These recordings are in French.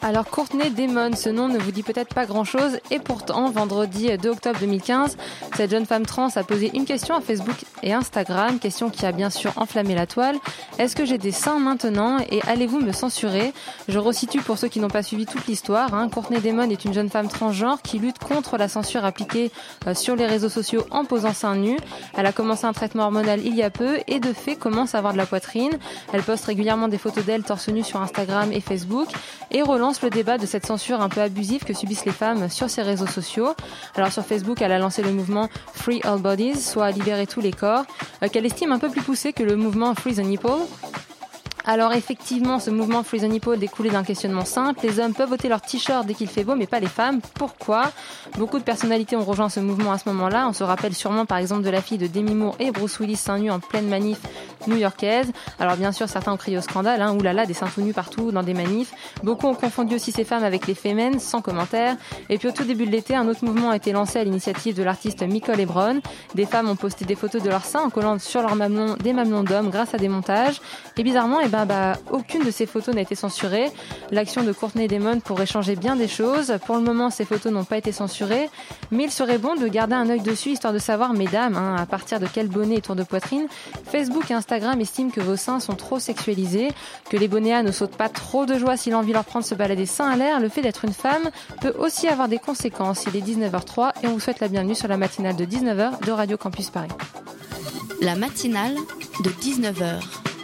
Alors Courtney Damon, ce nom ne vous dit peut-être pas grand-chose et pourtant, vendredi 2 octobre 2015, cette jeune femme trans a posé une question à Facebook et Instagram, question qui a bien sûr enflammé la toile. Est-ce que j'ai des seins maintenant et allez-vous me censurer? Je resitue pour ceux qui n'ont pas suivi toute l'histoire. Hein. Courtney Damon est une jeune femme transgenre qui lutte contre la censure appliquée euh, sur les réseaux sociaux en posant seins nus. Elle a commencé un traitement hormonal il y a peu et de fait commence à avoir de la poitrine. Elle poste régulièrement des photos d'elle torse nu sur Instagram et Facebook et relance le débat de cette censure un peu abusive que subissent les femmes sur ses réseaux sociaux. Alors sur Facebook, elle a lancé le mouvement Free All Bodies, soit libérer tous les corps, euh, qu'elle estime un peu plus poussé que le mouvement Free the Nipple. Alors effectivement, ce mouvement Free the découlait d'un questionnement simple. Les hommes peuvent voter leur t-shirt dès qu'il fait beau, mais pas les femmes. Pourquoi? Beaucoup de personnalités ont rejoint ce mouvement à ce moment-là. On se rappelle sûrement par exemple de la fille de Demi Moore et Bruce Willis seins nus en pleine manif new-yorkaise. Alors bien sûr, certains ont crié au scandale, hein, oulala, des seins tout nus partout dans des manifs. Beaucoup ont confondu aussi ces femmes avec les femmes, sans commentaire. Et puis au tout début de l'été, un autre mouvement a été lancé à l'initiative de l'artiste Michael Hebron. Des femmes ont posté des photos de leurs seins en collant sur leurs mamelons des mamelons d'hommes grâce à des montages. Et bizarrement, eh ben, bah, aucune de ces photos n'a été censurée. L'action de Courtney Damon pourrait changer bien des choses. Pour le moment, ces photos n'ont pas été censurées, mais il serait bon de garder un œil dessus histoire de savoir, mesdames, hein, à partir de quel bonnet et tour de poitrine, Facebook et Instagram estiment que vos seins sont trop sexualisés, que les bonnets ne sautent pas trop de joie si l'envie leur prend de se balader seins à l'air. Le fait d'être une femme peut aussi avoir des conséquences. Il est 19h03 et on vous souhaite la bienvenue sur la matinale de 19h de Radio Campus Paris. La matinale de 19h,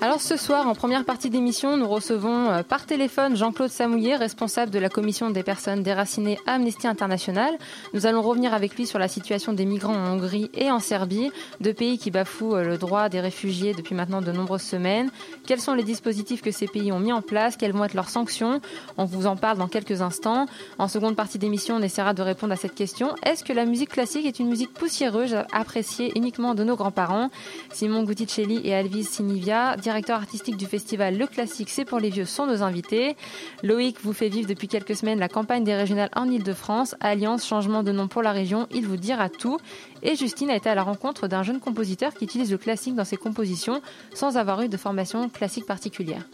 Alors ce soir, en première partie d'émission, nous recevons euh, par téléphone Jean-Claude Samouillet, responsable de la commission des personnes déracinées Amnesty International. Nous allons revenir avec lui sur la situation des migrants en Hongrie et en Serbie, deux pays qui bafouent euh, le droit des réfugiés depuis maintenant de nombreuses semaines. Quels sont les dispositifs que ces pays ont mis en place? Quelles vont être leurs sanctions? On vous en parle dans quelques instants. En seconde partie d'émission, on essaiera de répondre à cette question. Est-ce que la musique classique est une musique poussiéreuse, appréciée uniquement de nos grands-parents? Simon Gutticelli et Alvis Sinivia, directeur artistique du festival Le Classique, c'est pour les vieux, sont nos invités. Loïc vous fait vivre depuis quelques semaines la campagne des régionales en Ile-de-France. Alliance, changement de nom pour la région, il vous dira tout. Et Justine a été à la rencontre d'un jeune compositeur qui utilise le classique dans ses compositions sans avoir eu de formation classique particulière.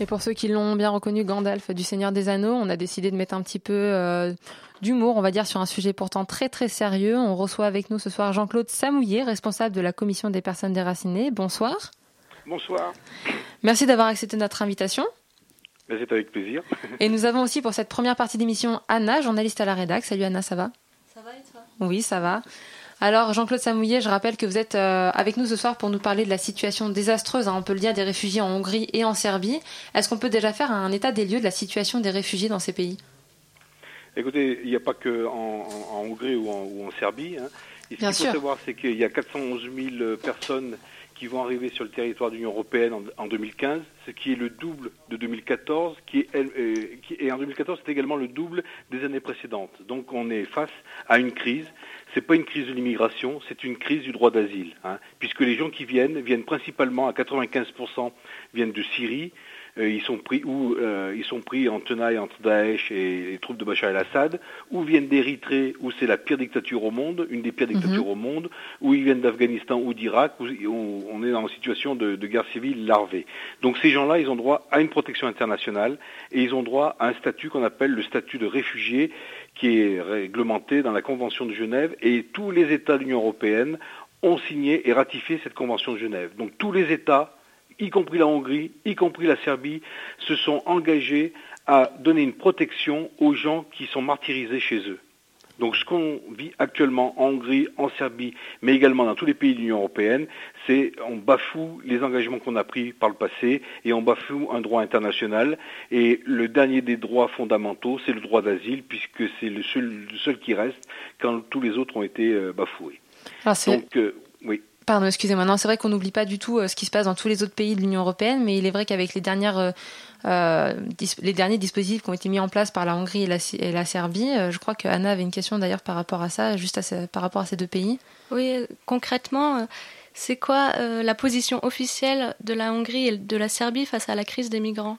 Et pour ceux qui l'ont bien reconnu, Gandalf du Seigneur des Anneaux, on a décidé de mettre un petit peu euh, d'humour, on va dire, sur un sujet pourtant très très sérieux. On reçoit avec nous ce soir Jean-Claude Samouillet, responsable de la commission des personnes déracinées. Bonsoir. Bonsoir, Merci d'avoir accepté notre invitation. C'est avec plaisir. Et nous avons aussi pour cette première partie d'émission Anna, journaliste à la rédac. Salut Anna, ça va? Ça va et toi? Oui, ça va. Alors Jean-Claude Samouillet, je rappelle que vous êtes euh, avec nous ce soir pour nous parler de la situation désastreuse, hein, on peut le dire, des réfugiés en Hongrie et en Serbie. Est-ce qu'on peut déjà faire un état des lieux de la situation des réfugiés dans ces pays? Écoutez, il n'y a pas que en, en- en Hongrie ou en, ou en Serbie. Hein. Et ce qu'il faut savoir, c'est qu'il y a 411 000 personnes qui vont arriver sur le territoire de l'Union européenne en, en 2015, ce qui est le double de 2014, qui est, elle- euh, qui- et en 2014, c'est également le double des années précédentes. Donc on est face à une crise. C'est pas une crise de l'immigration, c'est une crise du droit d'asile, hein, puisque les gens qui viennent viennent principalement à 95% viennent de Syrie. Euh, ils sont pris ou euh, ils sont pris en tenaille entre Daesh et les troupes de Bachar el-Assad, ou viennent d'Érythrée où c'est la pire dictature au monde, une des pires dictatures au monde, ou ils viennent d'Afghanistan ou d'Irak où on on est dans une situation de, de guerre civile larvée. Donc ces gens-là, ils ont droit à une protection internationale et ils ont droit à un statut qu'on appelle le statut de réfugié qui est réglementé dans la Convention de Genève et tous les États de l'Union européenne ont signé et ratifié cette Convention de Genève. Donc tous les États, y compris la Hongrie, y compris la Serbie, se sont engagés à donner une protection aux gens qui sont martyrisés chez eux. Donc ce qu'on vit actuellement en Hongrie, en Serbie, mais également dans tous les pays de l'Union européenne, c'est on bafoue les engagements qu'on a pris par le passé et on bafoue un droit international. Et le dernier des droits fondamentaux, c'est le droit d'asile, puisque c'est le seul, le seul, qui reste quand tous les autres ont été euh, bafoués. Donc, euh, oui. Pardon, excusez-moi. Non, c'est vrai qu'on n'oublie pas du tout euh, ce qui se passe dans tous les autres pays de l'Union européenne, mais il est vrai qu'avec les dernières les derniers dispositifs qui ont été mis en place par la Hongrie et la, et la Serbie, je crois que Anna avait une question d'ailleurs par rapport à ça, juste à par rapport à ces deux pays. Oui, concrètement, c'est quoi la position officielle de la Hongrie et de la Serbie face à la crise des migrants?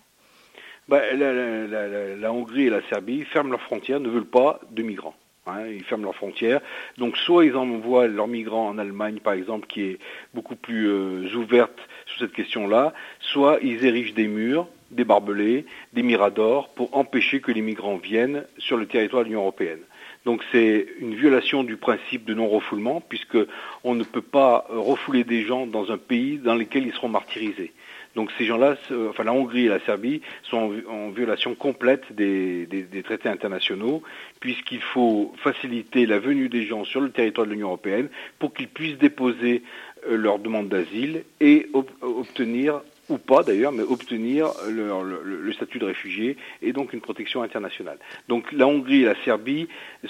Bah, la, la, la, la Hongrie et la Serbie ferment leurs frontières, ne veulent pas de migrants. Hein, ils ferment leurs frontières. Donc soit ils envoient leurs migrants en Allemagne, par exemple, qui est beaucoup plus euh, ouverte sur cette question-là, soit ils érigent des murs, des barbelés, des miradors pour empêcher que les migrants viennent sur le territoire de l'Union européenne. Donc c'est une violation du principe de non-refoulement, puisque on ne peut pas refouler des gens dans un pays dans lequel ils seront martyrisés. Donc ces gens-là, enfin la Hongrie et la Serbie, sont en, violation complète des, traités internationaux, puisqu'il faut faciliter la venue des gens sur le territoire de l'Union européenne pour qu'ils puissent déposer euh, leur demande d'asile et obtenir ou pas d'ailleurs, mais obtenir le, statut de réfugié et donc une protection internationale. Donc la Hongrie et la Serbie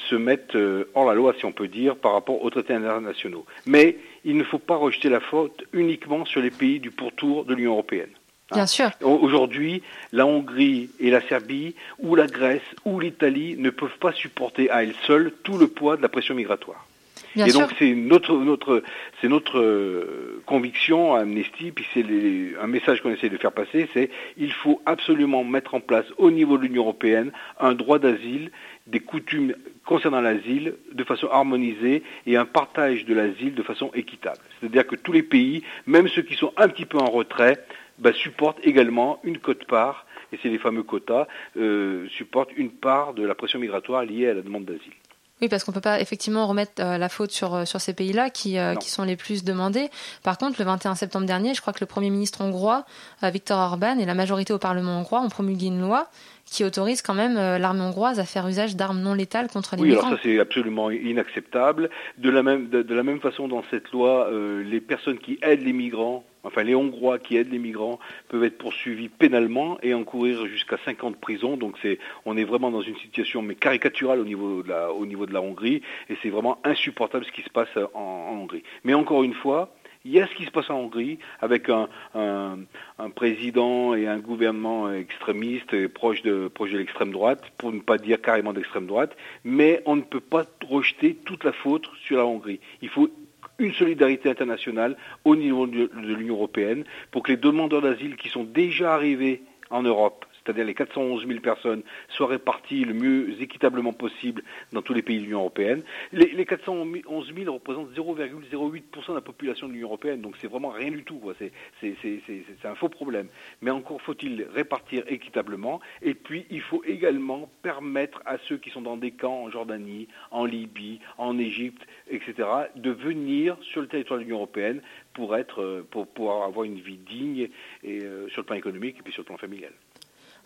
se mettent euh, hors la loi, si on peut dire, par rapport aux traités internationaux. Mais il ne faut pas rejeter la faute uniquement sur les pays du pourtour de l'Union européenne. Hein. Bien sûr. Aujourd'hui, la Hongrie et la Serbie, ou la Grèce, ou l'Italie ne peuvent pas supporter à elles seules tout le poids de la pression migratoire et donc c'est notre notre c'est notre euh, conviction à Amnesty, puis c'est un message qu'on essaie de faire passer, c'est il faut absolument mettre en place au niveau de l'Union européenne un droit d'asile, des coutumes concernant l'asile de façon harmonisée et un partage de l'asile de façon équitable. C'est-à-dire que tous les pays, même ceux qui sont un petit peu en retrait, bah, supportent également une cote-part, et c'est les fameux quotas, euh, supportent une part de la pression migratoire liée à la demande d'asile. Oui, parce qu'on peut pas effectivement remettre euh, la faute sur, euh, sur ces pays-là qui, euh, qui sont les plus demandés. Par contre, le 21 septembre dernier, je crois que le Premier ministre hongrois, Viktor Orban, et la majorité au Parlement hongrois ont promulgué une loi qui autorise quand même l'armée hongroise à faire usage d'armes non létales contre les oui, migrants. Oui, alors ça c'est absolument inacceptable. De la même, de, de, la même façon, dans cette loi, les personnes qui aident les migrants enfin les Hongrois qui aident les migrants peuvent être poursuivis pénalement et encourir jusqu'à 5 ans de prison. Donc on est vraiment dans une situation caricaturale au niveau de la, Hongrie et c'est vraiment insupportable ce qui se passe en, Hongrie. Mais encore une fois, il y a ce qui se passe en Hongrie avec un, président et un gouvernement extrémiste proche de, proche de l'extrême droite, pour ne pas dire carrément d'extrême droite, mais on ne peut pas rejeter toute la faute sur la Hongrie. Il faut une solidarité internationale au niveau de l'Union européenne pour que les demandeurs d'asile qui sont déjà arrivés en Europe c'est-à-dire les 411 000 personnes, soient réparties le mieux équitablement possible dans tous les pays de l'Union européenne. Les, les 411 000 représentent 0,08% de la population de l'Union européenne, donc c'est vraiment rien du tout. C'est un faux problème. Mais encore faut-il répartir équitablement. Et puis, il faut également permettre à ceux qui sont dans des camps en Jordanie, en Libye, en Égypte, etc., de venir sur le territoire de l'Union européenne pour, être, pour pouvoir avoir une vie digne et, euh, sur le plan économique et puis sur le plan familial.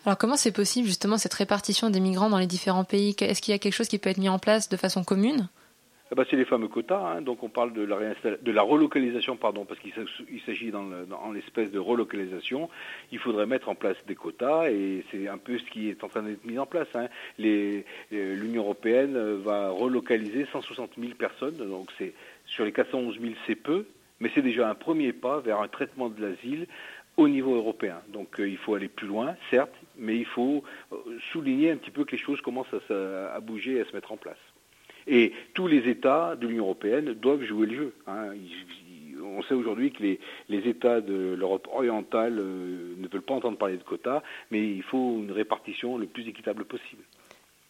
Alors comment c'est possible justement cette répartition des migrants dans les différents pays? Est-ce qu'il y a quelque chose qui peut être mis en place de façon commune? Eh ben, c'est les fameux quotas, hein. donc on parle de la, de la relocalisation, pardon, parce qu'il s'agit dans l'espèce de relocalisation. Il faudrait mettre en place des quotas et c'est un peu ce qui est en train d'être mis en place. Hein. L'Union européenne va relocaliser 160 000 personnes, donc sur les 411 000 c'est peu, mais c'est déjà un premier pas vers un traitement de l'asile au niveau européen. Donc euh, il faut aller plus loin, certes, mais il faut euh, souligner un petit peu que les choses commencent à, bouger et à se mettre en place. Et tous les États de l'Union européenne doivent jouer le jeu. Hein. on sait aujourd'hui que les, États de l'Europe orientale euh, ne veulent pas entendre parler de quotas, mais il faut une répartition le plus équitable possible.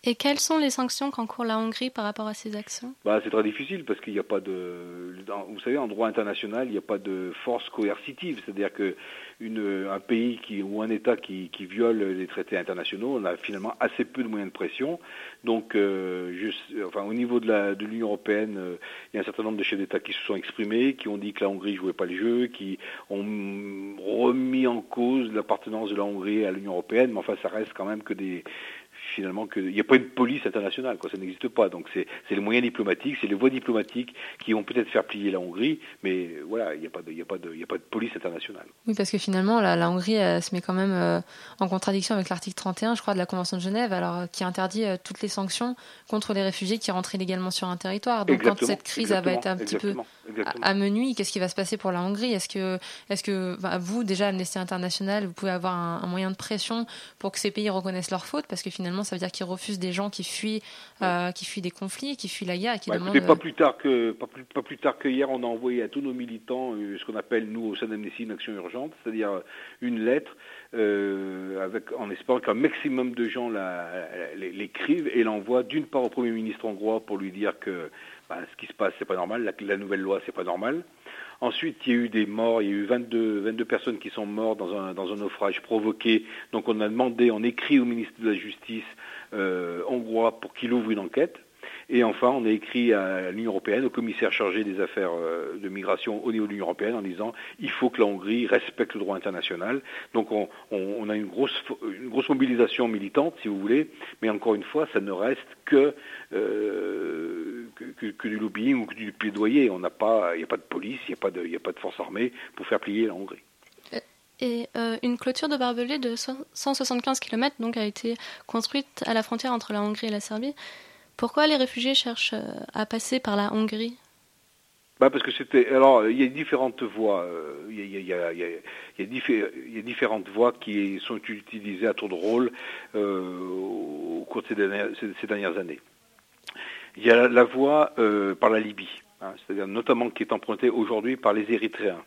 Et quelles sont les sanctions qu'encourt la Hongrie par rapport à ces actions? Bah, C'est très difficile parce qu'il n'y a pas de... Vous savez, en droit international, il n'y a pas de force coercitive. C'est-à-dire que une, un pays qui, ou un État qui, qui, viole les traités internationaux, on a finalement assez peu de moyens de pression. Donc, euh, enfin, au niveau de l'Union de européenne, euh, il y a un certain nombre de chefs d'État qui se sont exprimés, qui ont dit que la Hongrie jouait pas le jeu, qui ont remis en cause l'appartenance de la Hongrie à l'Union européenne. Mais enfin, ça reste quand même que des finalement qu'il n'y a pas une police internationale, quoi, ça n'existe pas. Donc c'est les moyens diplomatiques, c'est les voies diplomatiques qui vont peut-être faire plier la Hongrie, mais voilà, il n'y a, pas de, a, pas de, a pas de police internationale. Oui, parce que finalement, la, la Hongrie se met quand même euh, en contradiction avec l'article 31, je crois, de la Convention de Genève, alors qui interdit euh, toutes les sanctions contre les réfugiés qui rentrent illégalement sur un territoire. Donc quand cette crise va être un petit peu amenuie, qu'est-ce qui va se passer pour la Hongrie? Est-ce que, est-ce que vous, déjà, Amnesty International, vous pouvez avoir un, un moyen de pression pour que ces pays reconnaissent leurs fautes? Parce que finalement ça veut dire qu'ils refusent des gens qui fuient, euh, qui fuient des conflits, qui fuient la guerre, qui bah, demandent. pas plus tard que pas plus, pas plus tard que hier, on a envoyé à tous nos militants euh, ce qu'on appelle nous au sein d'Amnesty une action urgente, c'est-à-dire euh, une lettre avec en espérant qu'un maximum de gens l'écrivent et l'envoient d'une part au premier ministre hongrois pour lui dire que bah, ce qui se passe c'est pas normal, la, la nouvelle loi c'est pas normal. Ensuite, il y a eu des morts, il y a eu 22, 22 personnes qui sont mortes dans un, dans un naufrage provoqué. Donc on a demandé, on écrit au ministre de la Justice euh, hongrois pour qu'il ouvre une enquête. Et enfin, on a écrit à l'Union européenne, au commissaire chargé des affaires euh, de migration au niveau de l'Union européenne, en disant il faut que la Hongrie respecte le droit international. Donc on, a une grosse, mobilisation militante, si vous voulez, mais encore une fois, ça ne reste que, euh, que, du lobbying ou que du plaidoyer. Il n'y a pas de police, il n'y a pas de, force armée pour faire plier la Hongrie. Et euh, une clôture de barbelés de 175 km donc, a été construite à la frontière entre la Hongrie et la Serbie. Pourquoi les réfugiés cherchent euh, à passer par la Hongrie? Bah parce que c'était alors il y a différentes voies il y a, différentes voies qui sont utilisées à tour de rôle euh, au cours de ces dernières, années. Il y a la voie euh, par la Libye, hein, c'est-à-dire notamment qui est empruntée aujourd'hui par les Érythréens.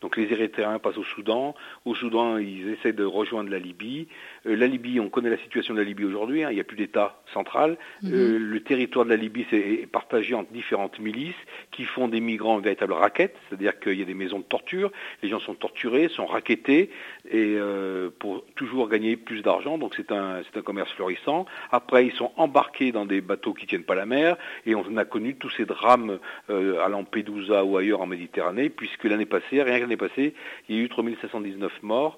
Donc les Érythréens passent au Soudan. Au Soudan, ils essaient de rejoindre la Libye. Euh, la Libye, on connaît la situation de la Libye aujourd'hui. Hein. il n'y a plus d'État central. Mhm. Euh, le territoire de la Libye est partagé entre différentes milices qui font des migrants une véritable raquette. C'est-à-dire qu'il y a des maisons de torture. Les gens sont torturés, sont raquettés et euh, pour toujours gagner plus d'argent. Donc c'est un, commerce florissant. Après, ils sont embarqués dans des bateaux qui tiennent pas la mer et on a connu tous ces drames à Lampedusa ou ailleurs en Méditerranée, puisque l'année passée, rien que l'année passée, il y a eu 3719 morts.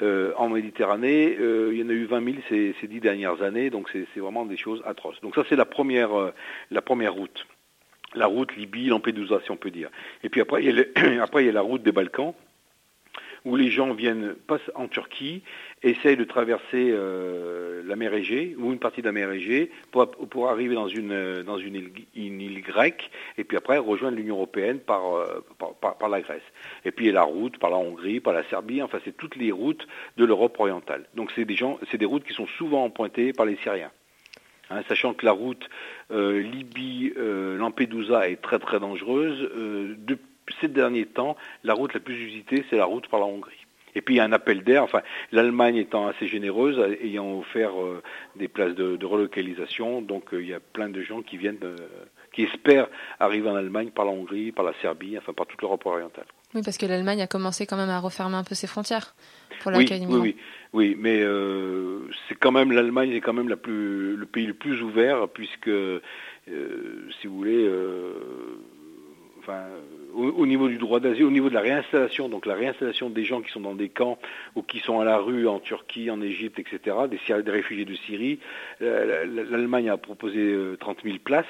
Euh, en Méditerranée, euh, il y en a eu 20 000 ces, ces dix dernières années, donc c'est vraiment des choses atroces. Donc ça c'est la première, euh, la première route, la route Libye, Lampedusa si on peut dire. Et puis après il y a, la route des Balkans, où les gens viennent, passent en Turquie, essayent de traverser la mer Égée, ou une partie de la mer Égée, pour, arriver dans une, île, grecque, et puis après rejoindre l'Union Européenne par, par, la Grèce. Et puis il y a la route par la Hongrie, par la Serbie, enfin c'est toutes les routes de l'Europe orientale. Donc c'est des, gens, c'est des routes qui sont souvent empruntées par les Syriens. Hein, sachant que la route euh, Libye-Lampedusa est très très dangereuse, depuis ces derniers temps, la route la plus usitée, c'est la route par la Hongrie. Et puis il y a un appel d'air, enfin l'Allemagne étant assez généreuse, ayant offert euh, des places de, relocalisation, donc euh, il y a plein de gens qui viennent, euh, qui espèrent arriver en Allemagne par la Hongrie, par la Serbie, enfin par toute l'Europe orientale. Oui, parce que l'Allemagne a commencé quand même à refermer un peu ses frontières pour l'accueil oui, oui, oui, mais c'est quand même l'Allemagne est quand même la plus, le pays le plus ouvert puisque, si vous voulez, enfin au, niveau du droit d'asile, au niveau de la réinstallation, donc la réinstallation des gens qui sont dans des camps ou qui sont à la rue en Turquie, en Égypte, etc., des, des réfugiés de Syrie, euh, l'Allemagne a proposé 30 euh, 000 places.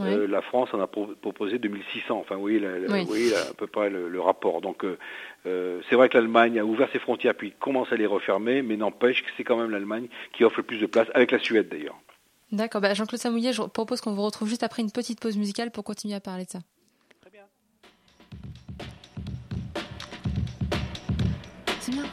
Euh, la France en a proposé 2600. Enfin, vous voyez, oui. vous à peu près le, rapport. Donc, euh, euh, c'est vrai que l'Allemagne a ouvert ses frontières, puis commence à les refermer, mais n'empêche que c'est quand même l'Allemagne qui offre le plus de place, avec la Suède d'ailleurs. D'accord. Bah, Jean-Claude Samouillet, je propose qu'on vous retrouve juste après une petite pause musicale pour continuer à parler de ça. Très bien. C'est bien.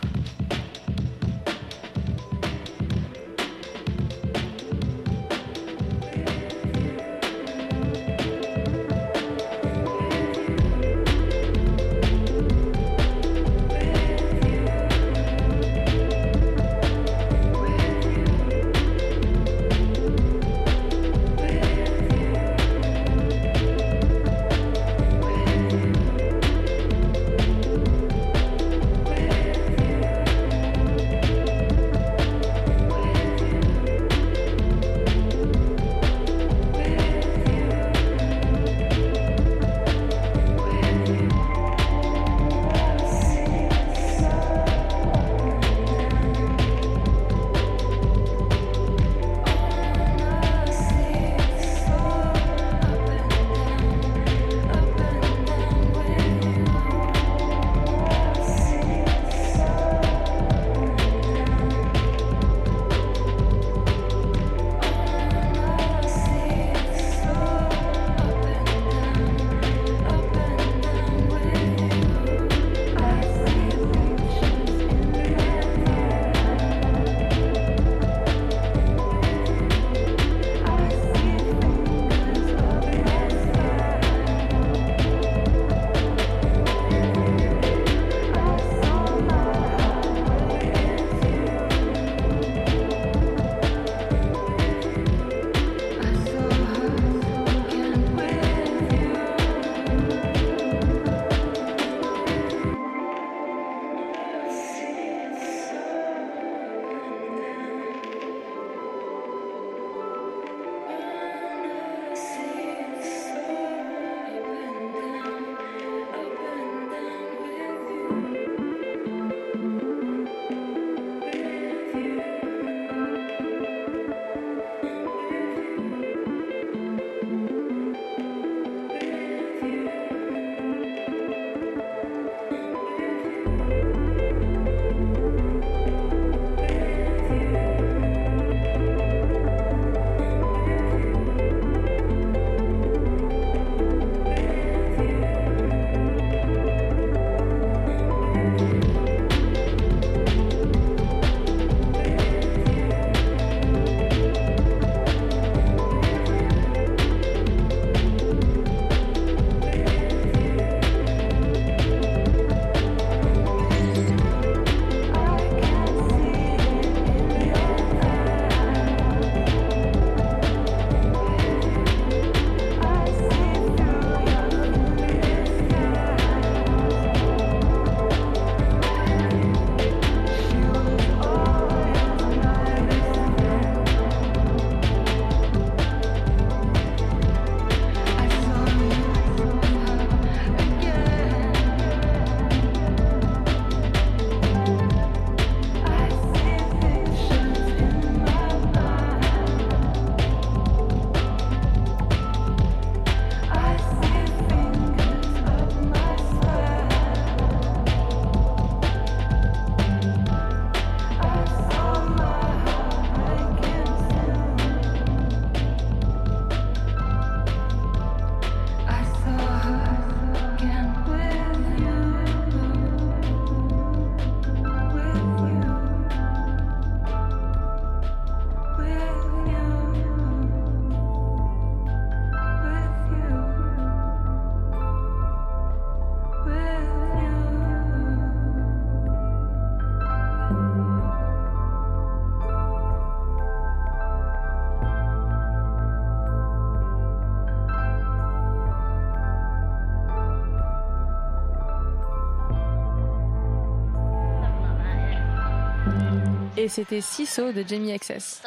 Et c'était Ciso de Jamie XS.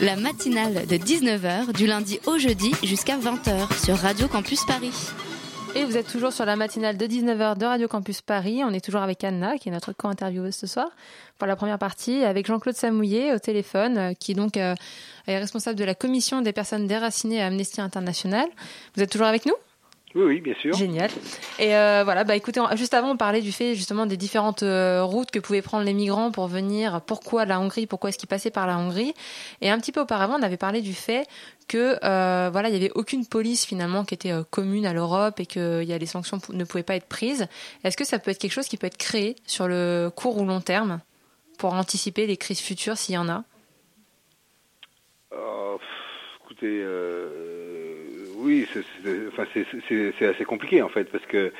La matinale de 19h du lundi au jeudi jusqu'à 20h sur Radio Campus Paris. Et vous êtes toujours sur la matinale de 19h de Radio Campus Paris. On est toujours avec Anna, qui est notre co-intervieweuse ce soir, pour la première partie, avec Jean-Claude Samouillet au téléphone, euh, qui donc euh, est responsable de la commission des personnes déracinées à Amnesty International. Vous êtes toujours avec nous? Oui, oui, bien sûr. Génial. Et euh, voilà, bah écoutez, juste avant, on parlait du fait justement des différentes euh, routes que pouvaient prendre les migrants pour venir. Pourquoi la Hongrie Pourquoi est-ce qu'ils passaient par la Hongrie Et un petit peu auparavant, on avait parlé du fait que euh, voilà, il y avait aucune police finalement qui était commune à l'Europe et que y a, les sanctions ne pouvaient pas être prises. Est-ce que ça peut être quelque chose qui peut être créé sur le court ou long terme pour anticiper les crises futures s'il y en a? Euh, Écoutez. Oui, c'est assez compliqué en fait, parce que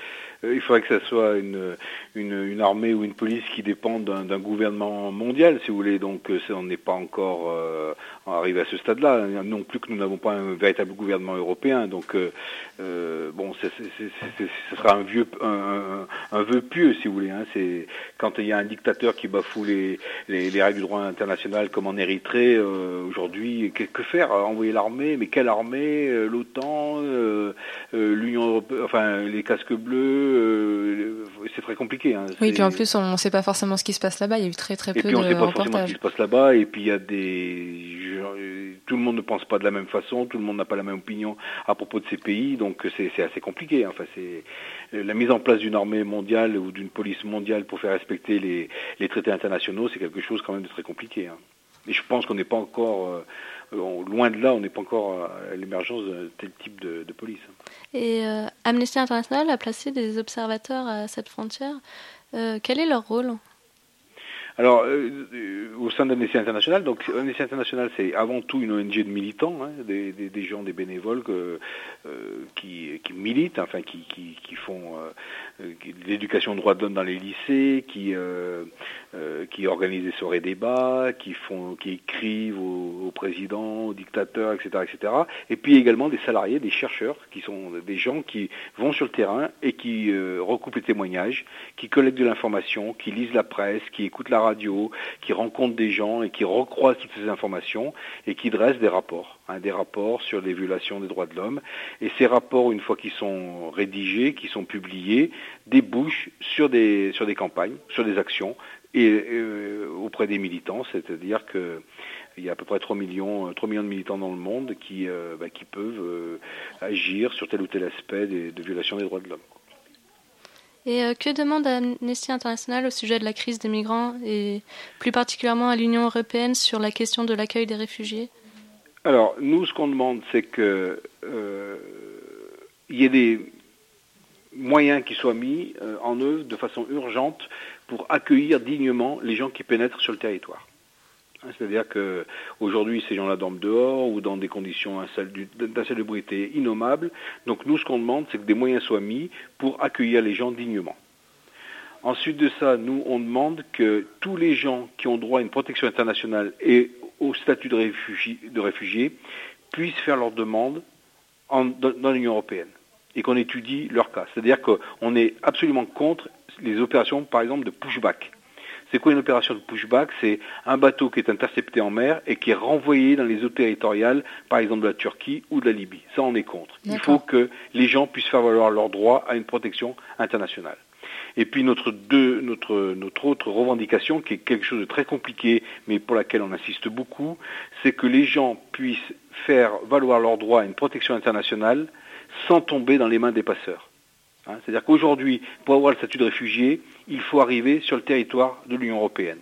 il faudrait que ça soit une, une, armée ou une police qui dépende d'un gouvernement mondial, si vous voulez. Donc euh, on n'est pas encore euh, arrivé à ce stade-là, non plus que nous n'avons pas un véritable gouvernement européen. Donc bon, ce sera un vieux, un, vœu pieux, si vous voulez. Hein. C'est quand il y a un dictateur qui bafoue les, les, règles du droit international, comme en Érythrée aujourd'hui, que, que, faire? Envoyer l'armée, mais quelle armée? L'OTAN, l'Union européenne, enfin les casques bleus? Euh, c'est très compliqué. Hein. Oui, puis en plus, on ne sait pas forcément ce qui se passe là-bas. Il y a eu très très peu de reportages. Et puis on ne sait pas forcément ce qui se passe là-bas. Et puis il y a des tout le monde ne pense pas de la même façon, tout le monde n'a pas la même opinion à propos de ces pays, donc c'est assez compliqué. Enfin, c'est la mise en place d'une armée mondiale ou d'une police mondiale pour faire respecter les, les traités internationaux, c'est quelque chose quand même de très compliqué. Hein. Et je pense qu'on n'est pas encore euh, euh, loin de là, on n'est pas encore à l'émergence de tel type de, police. Et euh, Amnesty International a placé des observateurs à cette frontière. Euh, quel est leur rôle? Alors, au sein d'Amnesty International, donc Amnesty International, c'est avant tout une ONG de militants, hein, des, gens, des bénévoles qui, militent, enfin qui, qui font l'éducation droits de l'homme dans les lycées, qui euh, qui organisent des soirées débats, qui font, qui écrivent au, au, président, au dictateur, etc., etc. Et puis également des salariés, des chercheurs, qui sont des gens qui vont sur le terrain et qui euh, recoupent les témoignages, qui collectent de l'information, qui lisent la presse, qui écoutent la radio, qui rencontrent des gens et qui recroisent toutes ces informations et qui dressent des rapports, hein, des rapports sur les violations des droits de l'homme. Et ces rapports, une fois qu'ils sont rédigés, qu'ils sont publiés, débouchent sur des sur des campagnes, sur des actions et euh, auprès des militants, c'est-à-dire que il y a à peu près 3 millions, 3 millions de militants dans le monde qui, euh, bah, qui peuvent euh, agir sur tel ou tel aspect des, de violation des droits de l'homme. Et que demande Amnesty International au sujet de la crise des migrants et plus particulièrement à l'Union européenne sur la question de l'accueil des réfugiés? Alors, nous, ce qu'on demande, c'est qu'il y ait des moyens qui soient mis en œuvre de façon urgente pour accueillir dignement les gens qui pénètrent sur le territoire. Hein, c'est-à-dire qu'aujourd'hui, ces gens-là dorment dehors ou dans des conditions d'insalubrité innommables. Donc nous, ce qu'on demande, c'est que des moyens soient mis pour accueillir les gens dignement. Ensuite de ça, nous, on demande que tous les gens qui ont droit à une protection internationale et au statut de réfugiés, puissent faire leur demande dans l'Union européenne et qu'on étudie leur cas. C'est-à-dire qu'on est absolument contre les opérations, par exemple, de pushback. C'est quoi une opération de pushback? C'est un bateau qui est intercepté en mer et qui est renvoyé dans les eaux territoriales, par exemple de la Turquie ou de la Libye. Ça, on est contre. Il faut que les gens puissent faire valoir leur droit à une protection internationale. Et puis notre, deux, notre, notre autre revendication, qui est quelque chose de très compliqué, mais pour laquelle on insiste beaucoup, c'est que les gens puissent faire valoir leur droit à une protection internationale sans tomber dans les mains des passeurs. Hein, c'est-à-dire qu'aujourd'hui, pour avoir le statut de réfugié, il faut arriver sur le territoire de l'Union européenne.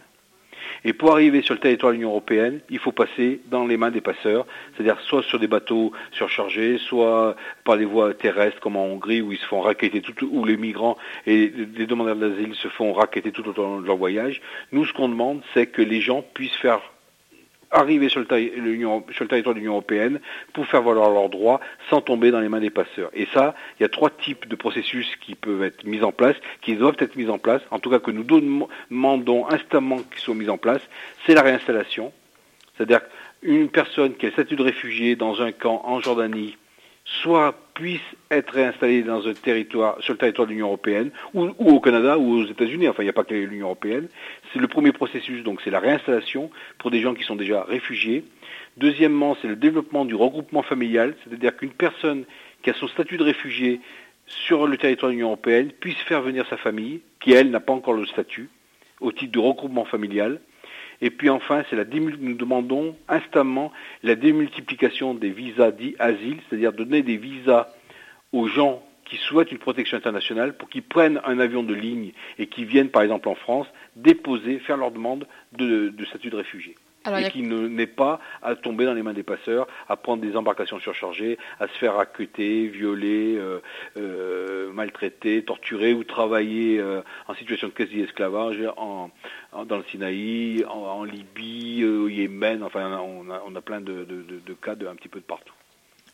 Et pour arriver sur le territoire de l'Union européenne, il faut passer dans les mains des passeurs, c'est-à-dire soit sur des bateaux surchargés, soit par les voies terrestres comme en Hongrie où ils se font raqueter tout, où les migrants et les demandeurs d'asile se font raqueter tout au long de leur voyage. Nous, ce qu'on demande, c'est que les gens puissent faire arriver sur le, territoire de l'Union européenne pour faire valoir leurs droits sans tomber dans les mains des passeurs. Et ça, il y a trois types de processus qui peuvent être mis en place, qui doivent être mis en place, en tout cas que nous demandons instamment qu'ils soient mis en place, c'est la réinstallation. C'est-à-dire qu'une personne qui a le statut de réfugié dans un camp en Jordanie soit puissent être réinstallés dans un territoire, sur le territoire de l'Union européenne, ou, au Canada ou aux États-Unis. Enfin, il n'y a pas que l'Union européenne. C'est le premier processus, donc c'est la réinstallation pour des gens qui sont déjà réfugiés. Deuxièmement, c'est le développement du regroupement familial, c'est-à-dire qu'une personne qui a son statut de réfugié sur le territoire de l'Union européenne puisse faire venir sa famille, qui elle n'a pas encore le statut, au titre de regroupement familial. Et puis enfin, nous demandons instamment la démultiplication des visas dits asile, c'est-à-dire donner des visas aux gens qui souhaitent une protection internationale pour qu'ils prennent un avion de ligne et qui viennent par exemple en France déposer, faire leur demande de statut de réfugié et qui n'est pas à tomber dans les mains des passeurs, à prendre des embarcations surchargées, à se faire accuter, violer, euh, euh, maltraiter, torturer ou travailler euh, en situation de quasi-esclavage en, dans le Sinaï, en, Libye, au Yémen, enfin on a, on a plein de, de, de, cas de, un petit peu de partout.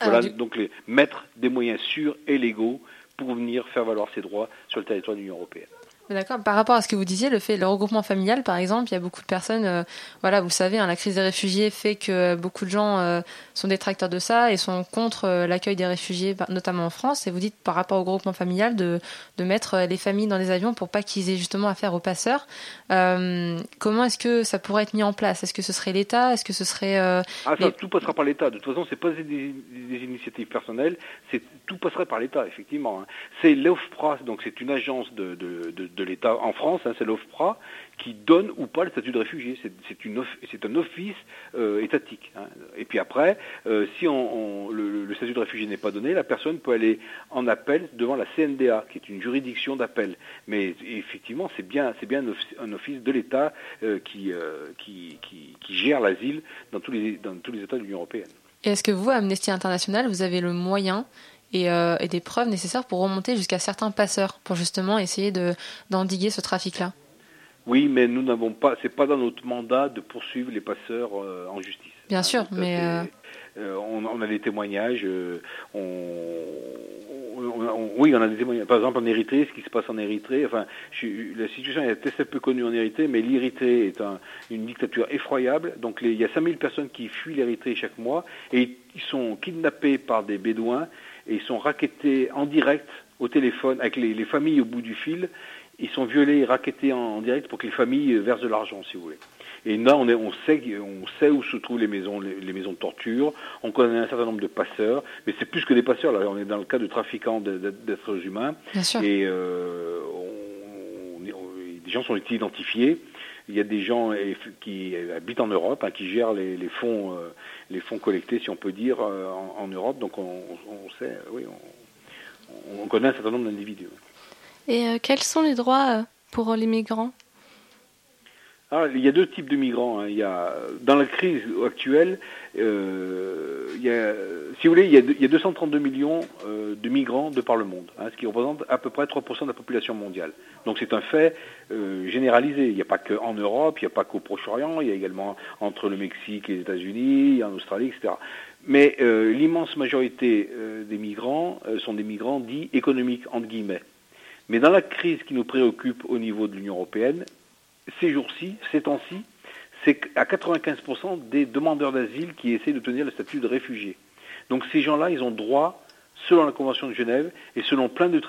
voilà, donc les, mettre des moyens sûrs et légaux pour venir faire valoir ses droits sur le territoire de l'Union européenne. D'accord. Par rapport à ce que vous disiez, le fait, le regroupement familial, par exemple, il y a beaucoup de personnes, euh, voilà, vous savez, hein, la crise des réfugiés fait que beaucoup de gens euh, sont détracteurs de ça et sont contre euh, l'accueil des réfugiés, notamment en France. Et vous dites, par rapport au regroupement familial, de, de mettre les familles dans des avions pour pas qu'ils aient justement affaire aux passeurs. comment est-ce que ça pourrait être mis en place? Est-ce que ce serait l'État? Est-ce que ce serait Ah, ça, tout passera par l'État. De toute façon, c'est pas des, des, initiatives personnelles. C'est tout passerait par l'État, effectivement. Hein. C'est l'OFPRA, donc c'est une agence de, de, de de l'État en France, hein, c'est l'OFPRA, qui donne ou pas le statut de réfugié. C'est un office euh, étatique. Hein. Et puis après, euh, si on, le, statut de réfugié n'est pas donné, la personne peut aller en appel devant la CNDA, qui est une juridiction d'appel. Mais effectivement, c'est bien, un office de l'État euh, qui, gère l'asile dans, tous les, États de l'Union européenne. Est-ce que vous, Amnesty International, vous avez le moyen euh, et, des preuves nécessaires pour remonter jusqu'à certains passeurs, pour justement essayer d'endiguer ce trafic-là. Oui, mais nous n'avons pas, c'est pas dans notre mandat de poursuivre les passeurs euh, en justice. Bien sûr, mais euh, on, a des témoignages. oui, on a des témoignages. Par exemple, en Érythrée, ce qui se passe en Érythrée, enfin, la situation est assez peu connue en Érythrée, mais l'Érythrée est une dictature effroyable. Donc, il y a 5000 personnes qui fuient l'Érythrée chaque mois et ils sont kidnappés par des Bédouins et ils sont raquettés en direct au téléphone avec les, familles au bout du fil. Ils sont violés et raquettés en, direct pour que les familles versent de l'argent, si vous voulez. Et là, on, est, on, sait, on sait où se trouvent les maisons, les, maisons de torture. On connaît un certain nombre de passeurs, mais c'est plus que des passeurs. Là, on est dans le cas de trafiquants d'êtres humains. Bien sûr. Et euh, des gens sont identifiés. Il y a des gens qui habitent en Europe, hein, qui gèrent les, fonds, euh, les fonds collectés, si on peut dire, euh, en, Europe. Donc on, sait, oui, on, connaît un certain nombre d'individus. Et euh, quels sont les droits pour les migrants? Ah, il y a deux types de migrants. Hein. Il y a, dans la crise actuelle, euh, il y a, si vous voulez, il y a, il y a 232 millions euh, de migrants de par le monde, hein, ce qui représente à peu près 3% de la population mondiale. Donc c'est un fait euh, généralisé. Il n'y a pas qu'en Europe, il n'y a pas qu'au Proche-Orient, il y a également entre le Mexique et les États-Unis, en Australie, etc. Mais l'immense majorité des migrants sont des migrants dits économiques, entre guillemets. Mais dans la crise qui nous préoccupe au niveau de l'Union européenne, ces jours-ci, ces temps-ci, c'est à 95% des demandeurs d'asile qui essaient d'obtenir le statut de réfugié. Donc ces gens-là, ils ont droit, selon la Convention de Genève et selon, plein de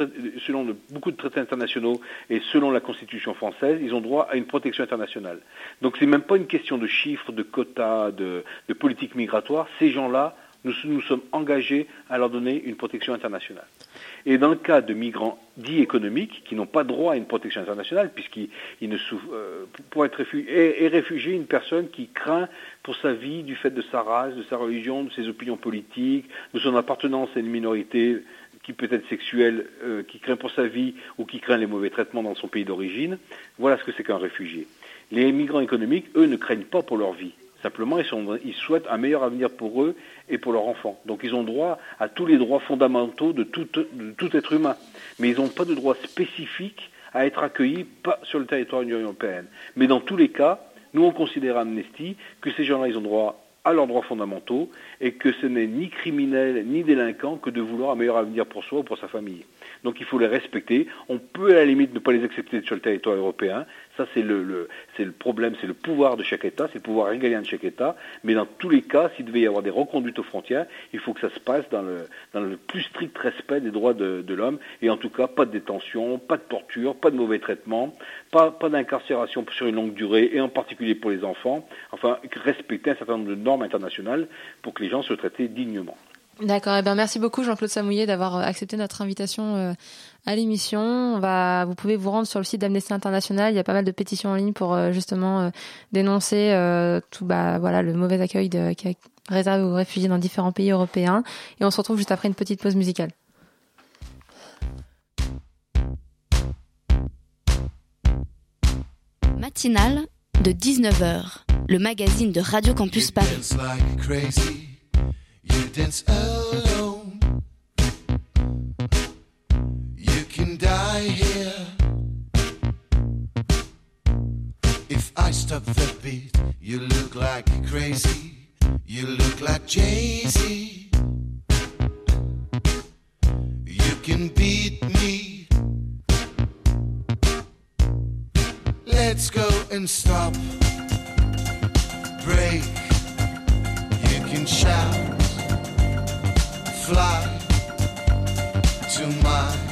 selon beaucoup de traités internationaux et selon la Constitution française, ils ont droit à une protection internationale. Donc c'est même pas une question de chiffres, de quotas, de, de politique migratoire. Ces gens-là nous nous sommes engagés à leur donner une protection internationale. Et dans le cas de migrants dits économiques, qui n'ont pas droit à une protection internationale, puisqu'ils ne souffrent, euh, être réfugié, est, réfugié une personne qui craint pour sa vie du fait de sa race, de sa religion, de ses opinions politiques, de son appartenance à une minorité qui peut être sexuelle, euh, qui craint pour sa vie ou qui craint les mauvais traitements dans son pays d'origine. Voilà ce que c'est qu'un réfugié. Les migrants économiques, eux, ne craignent pas pour leur vie. Simplement, ils, souhaitent un meilleur avenir pour eux et pour leurs enfants. Donc ils ont droit à tous les droits fondamentaux de tout, être humain. Mais ils n'ont pas de droit spécifique à être accueillis sur le territoire de l'Union européenne. Mais dans tous les cas, nous on considère à Amnesty que ces gens-là, ils ont droit à leurs droits fondamentaux et que ce n'est ni criminel ni délinquant que de vouloir un meilleur avenir pour soi ou pour sa famille. donc il faut les respecter. On peut à la limite ne pas les accepter sur le territoire européen. Ça, c'est le, problème, c'est le pouvoir de chaque État, c'est le pouvoir régalien de chaque État. Mais dans tous les cas, s'il devait y avoir des reconduites aux frontières, il faut que ça se passe dans le, plus strict respect des droits de, de l'homme. Et en tout cas, pas de détention, pas de torture, pas de mauvais traitement, pas, pas d'incarcération sur une longue durée, et en particulier pour les enfants. Enfin, respecter un certain nombre de normes internationales pour que les gens soient traités dignement. D'accord. Eh ben, merci beaucoup Jean-Claude Samouillet d'avoir euh, accepté notre invitation euh, à l'émission. On va, vous pouvez vous rendre sur le site d'Amnesty International. Il y a pas mal de pétitions en ligne pour euh, justement dénoncer tout, bah voilà, le mauvais accueil de, qui est réservé aux réfugiés dans différents pays européens. Et on se retrouve juste après une petite pause musicale. Matinale de 19h, le magazine de Radio Campus Paris. You dance alone. You can die here. If I stop the beat, you look like crazy. You look like Jay Z. You can beat me. Let's go and stop. Break. You can shout fly to my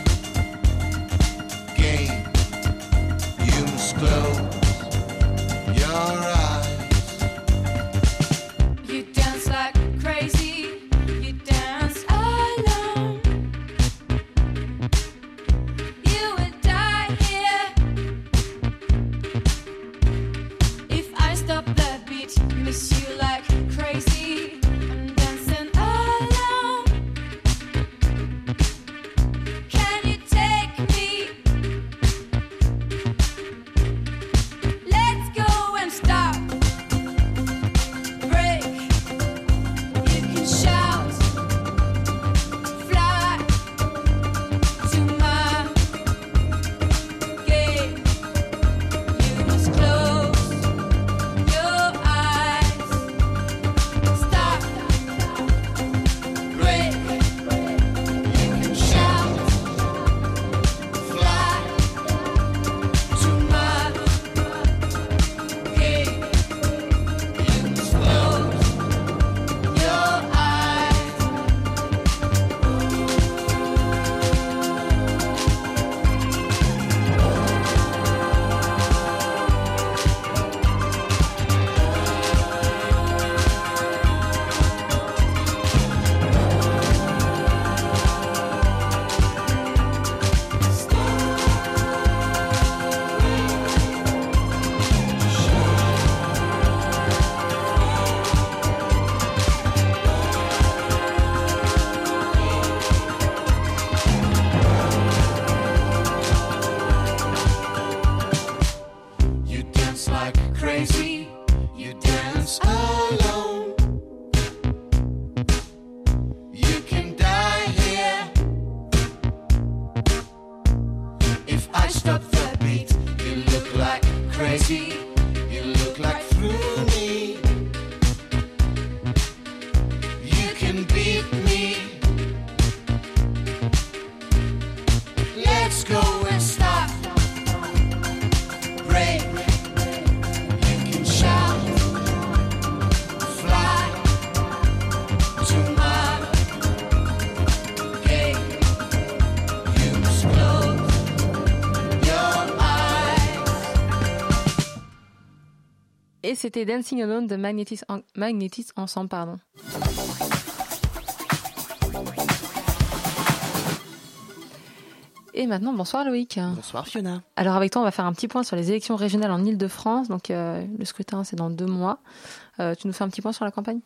c'était Dancing Alone de Magnetis, En- Magnetis Ensemble, pardon. Et maintenant, bonsoir Loïc. Bonsoir Fiona. Alors avec toi, on va faire un petit point sur les élections régionales en Ile-de-France. Donc euh, le scrutin, c'est dans deux mois. Euh, tu nous fais un petit point sur la campagne?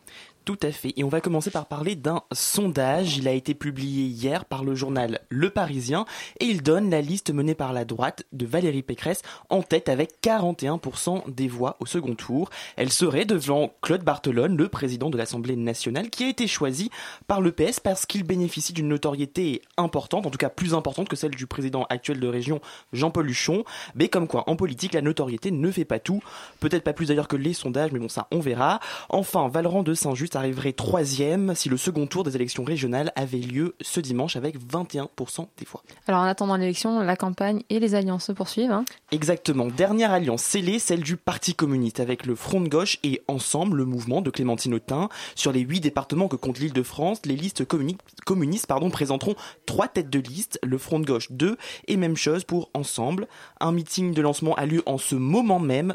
Tout à fait. Et on va commencer par parler d'un sondage. Il a été publié hier par le journal Le Parisien et il donne la liste menée par la droite de Valérie Pécresse en tête avec 41% des voix au second tour. Elle serait devant Claude Barthelone, le président de l'Assemblée nationale, qui a été choisi par le PS parce qu'il bénéficie d'une notoriété importante, en tout cas plus importante que celle du président actuel de région Jean-Paul Huchon. Mais comme quoi, en politique, la notoriété ne fait pas tout. Peut-être pas plus d'ailleurs que les sondages, mais bon, ça, on verra. Enfin, Valorant de Saint-Just arriverait troisième si le second tour des élections régionales avait lieu ce dimanche avec 21% des voix. Alors en attendant l'élection, la campagne et les alliances se poursuivent. hein. Exactement. Dernière alliance scellée, celle du Parti communiste avec le Front de gauche et Ensemble, le mouvement de Clémentine Autain. Sur les huit départements que compte l'île de France, les listes communi- communistes pardon, présenteront trois têtes de liste, le Front de gauche deux, et même chose pour Ensemble. Un meeting de lancement a lieu en ce moment même,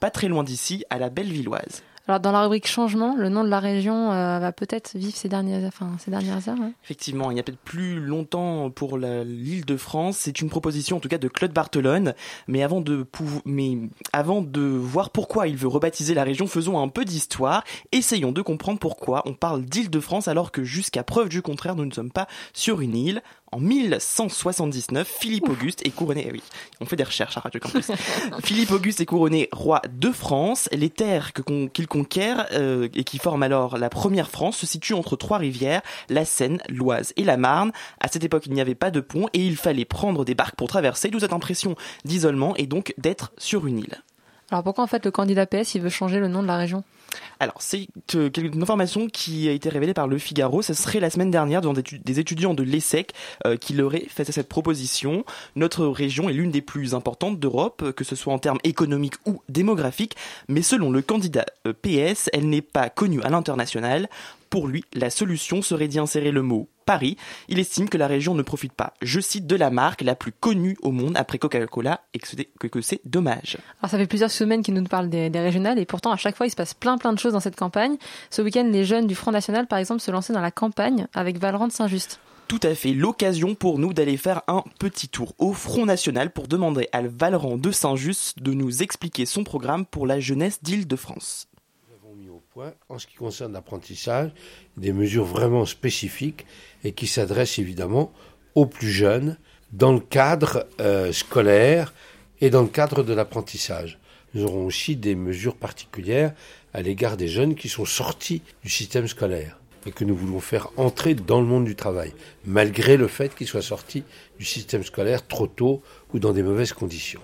pas très loin d'ici, à la Bellevilloise. Alors dans la rubrique changement, le nom de la région euh, va peut-être vivre ces dernières, enfin, ces dernières heures. hein. Effectivement, il y a peut-être plus longtemps pour l'île de France. C'est une proposition, en tout cas, de Claude Barthelone. Mais avant de mais avant de voir pourquoi il veut rebaptiser la région, faisons un peu d'histoire. Essayons de comprendre pourquoi on parle d'île de France alors que jusqu'à preuve du contraire, nous ne sommes pas sur une île. En 1179, Philippe Auguste est couronné. eh oui, on fait des recherches à Radio Campus. Philippe Auguste est couronné roi de France. Les terres qu'il conquiert euh, et qui forment alors la première France se situent entre trois rivières, la Seine, l'Oise et la Marne. À cette époque, il n'y avait pas de pont et il fallait prendre des barques pour traverser, d'où cette impression d'isolement et donc d'être sur une île. Alors pourquoi en fait le candidat PS il veut changer le nom de la région? Alors, c'est une information qui a été révélée par Le Figaro. Ce serait la semaine dernière devant des, étu- des étudiants de l'ESSEC euh, qui leur aient fait cette proposition. Notre région est l'une des plus importantes d'Europe, que ce soit en termes économiques ou démographiques. Mais selon le candidat euh, PS, elle n'est pas connue à l'international. Pour lui, la solution serait d'y insérer le mot Paris. Il estime que la région ne profite pas, je cite, de la marque la plus connue au monde après Coca-Cola et que c'est- dommage. Alors ça fait plusieurs semaines qu'il nous parle des, des régionales et pourtant à chaque fois il se passe plein plein de choses dans cette campagne. Ce week-end les jeunes du Front National par exemple se lançaient dans la campagne avec Valorant de Saint-Just. tout à fait l'occasion pour nous d'aller faire un petit tour au Front National pour demander à Valran de Saint-Just de nous expliquer son programme pour la jeunesse d'Île-de-France. En ce qui concerne l'apprentissage, des mesures vraiment spécifiques et qui s'adressent évidemment aux plus jeunes dans le cadre euh, scolaire et dans le cadre de l'apprentissage. Nous aurons aussi des mesures particulières à l'égard des jeunes qui sont sortis du système scolaire et que nous voulons faire entrer dans le monde du travail, malgré le fait qu'ils soient sortis du système scolaire trop tôt ou dans des mauvaises conditions.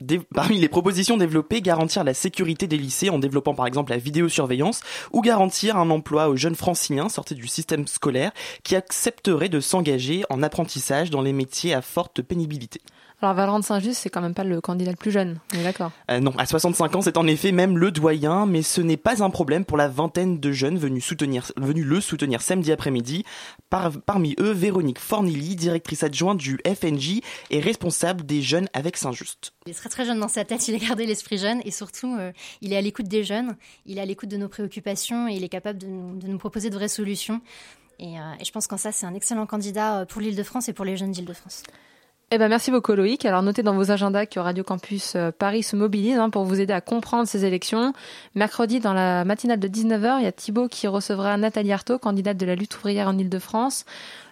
Parmi les propositions développées, garantir la sécurité des lycées en développant par exemple la vidéosurveillance ou garantir un emploi aux jeunes franciliens sortis du système scolaire qui accepteraient de s'engager en apprentissage dans les métiers à forte pénibilité. Alors Valorant de Saint-Just c'est quand même pas le candidat le plus jeune, on est d'accord Euh, non, à 65 ans, c'est en effet même le doyen, mais ce n'est pas un problème pour la vingtaine de jeunes venus, soutenir, venus le soutenir samedi après-midi. Par- parmi eux, Véronique Fornilly, directrice adjointe du FNJ et responsable des jeunes avec Saint-Just. Il est très très jeune dans sa tête, il a gardé l'esprit jeune et surtout euh, il est à l'écoute des jeunes, il est à l'écoute de nos préoccupations et il est capable de nous, de nous proposer de vraies solutions. Et, euh, et je pense qu'en ça c'est un excellent candidat pour l'Île-de-France et pour les jeunes d'Île-de-France. Eh ben merci beaucoup Loïc. Alors notez dans vos agendas que Radio Campus euh, Paris se mobilise hein, pour vous aider à comprendre ces élections. Mercredi dans la matinale de 19h, il y a Thibaut qui recevra Nathalie Arthaud, candidate de la lutte ouvrière en Ile-de-France.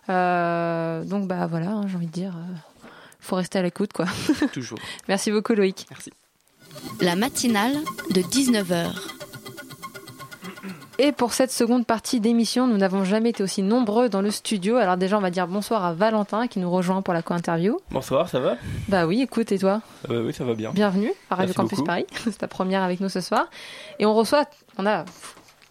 Euh, donc bah voilà, hein, j'ai envie de dire, euh, faut rester à l'écoute quoi. Toujours. Merci beaucoup Loïc. Merci. La matinale de 19h. Et pour cette seconde partie d'émission, nous n'avons jamais été aussi nombreux dans le studio. Alors déjà, on va dire bonsoir à Valentin qui nous rejoint pour la co-interview. Bonsoir, ça va? Bah oui, écoute, et toi? Euh, Oui, ça va bien. Bienvenue à Radio Merci Campus beaucoup. Paris. C'est ta première avec nous ce soir. Et on reçoit, on a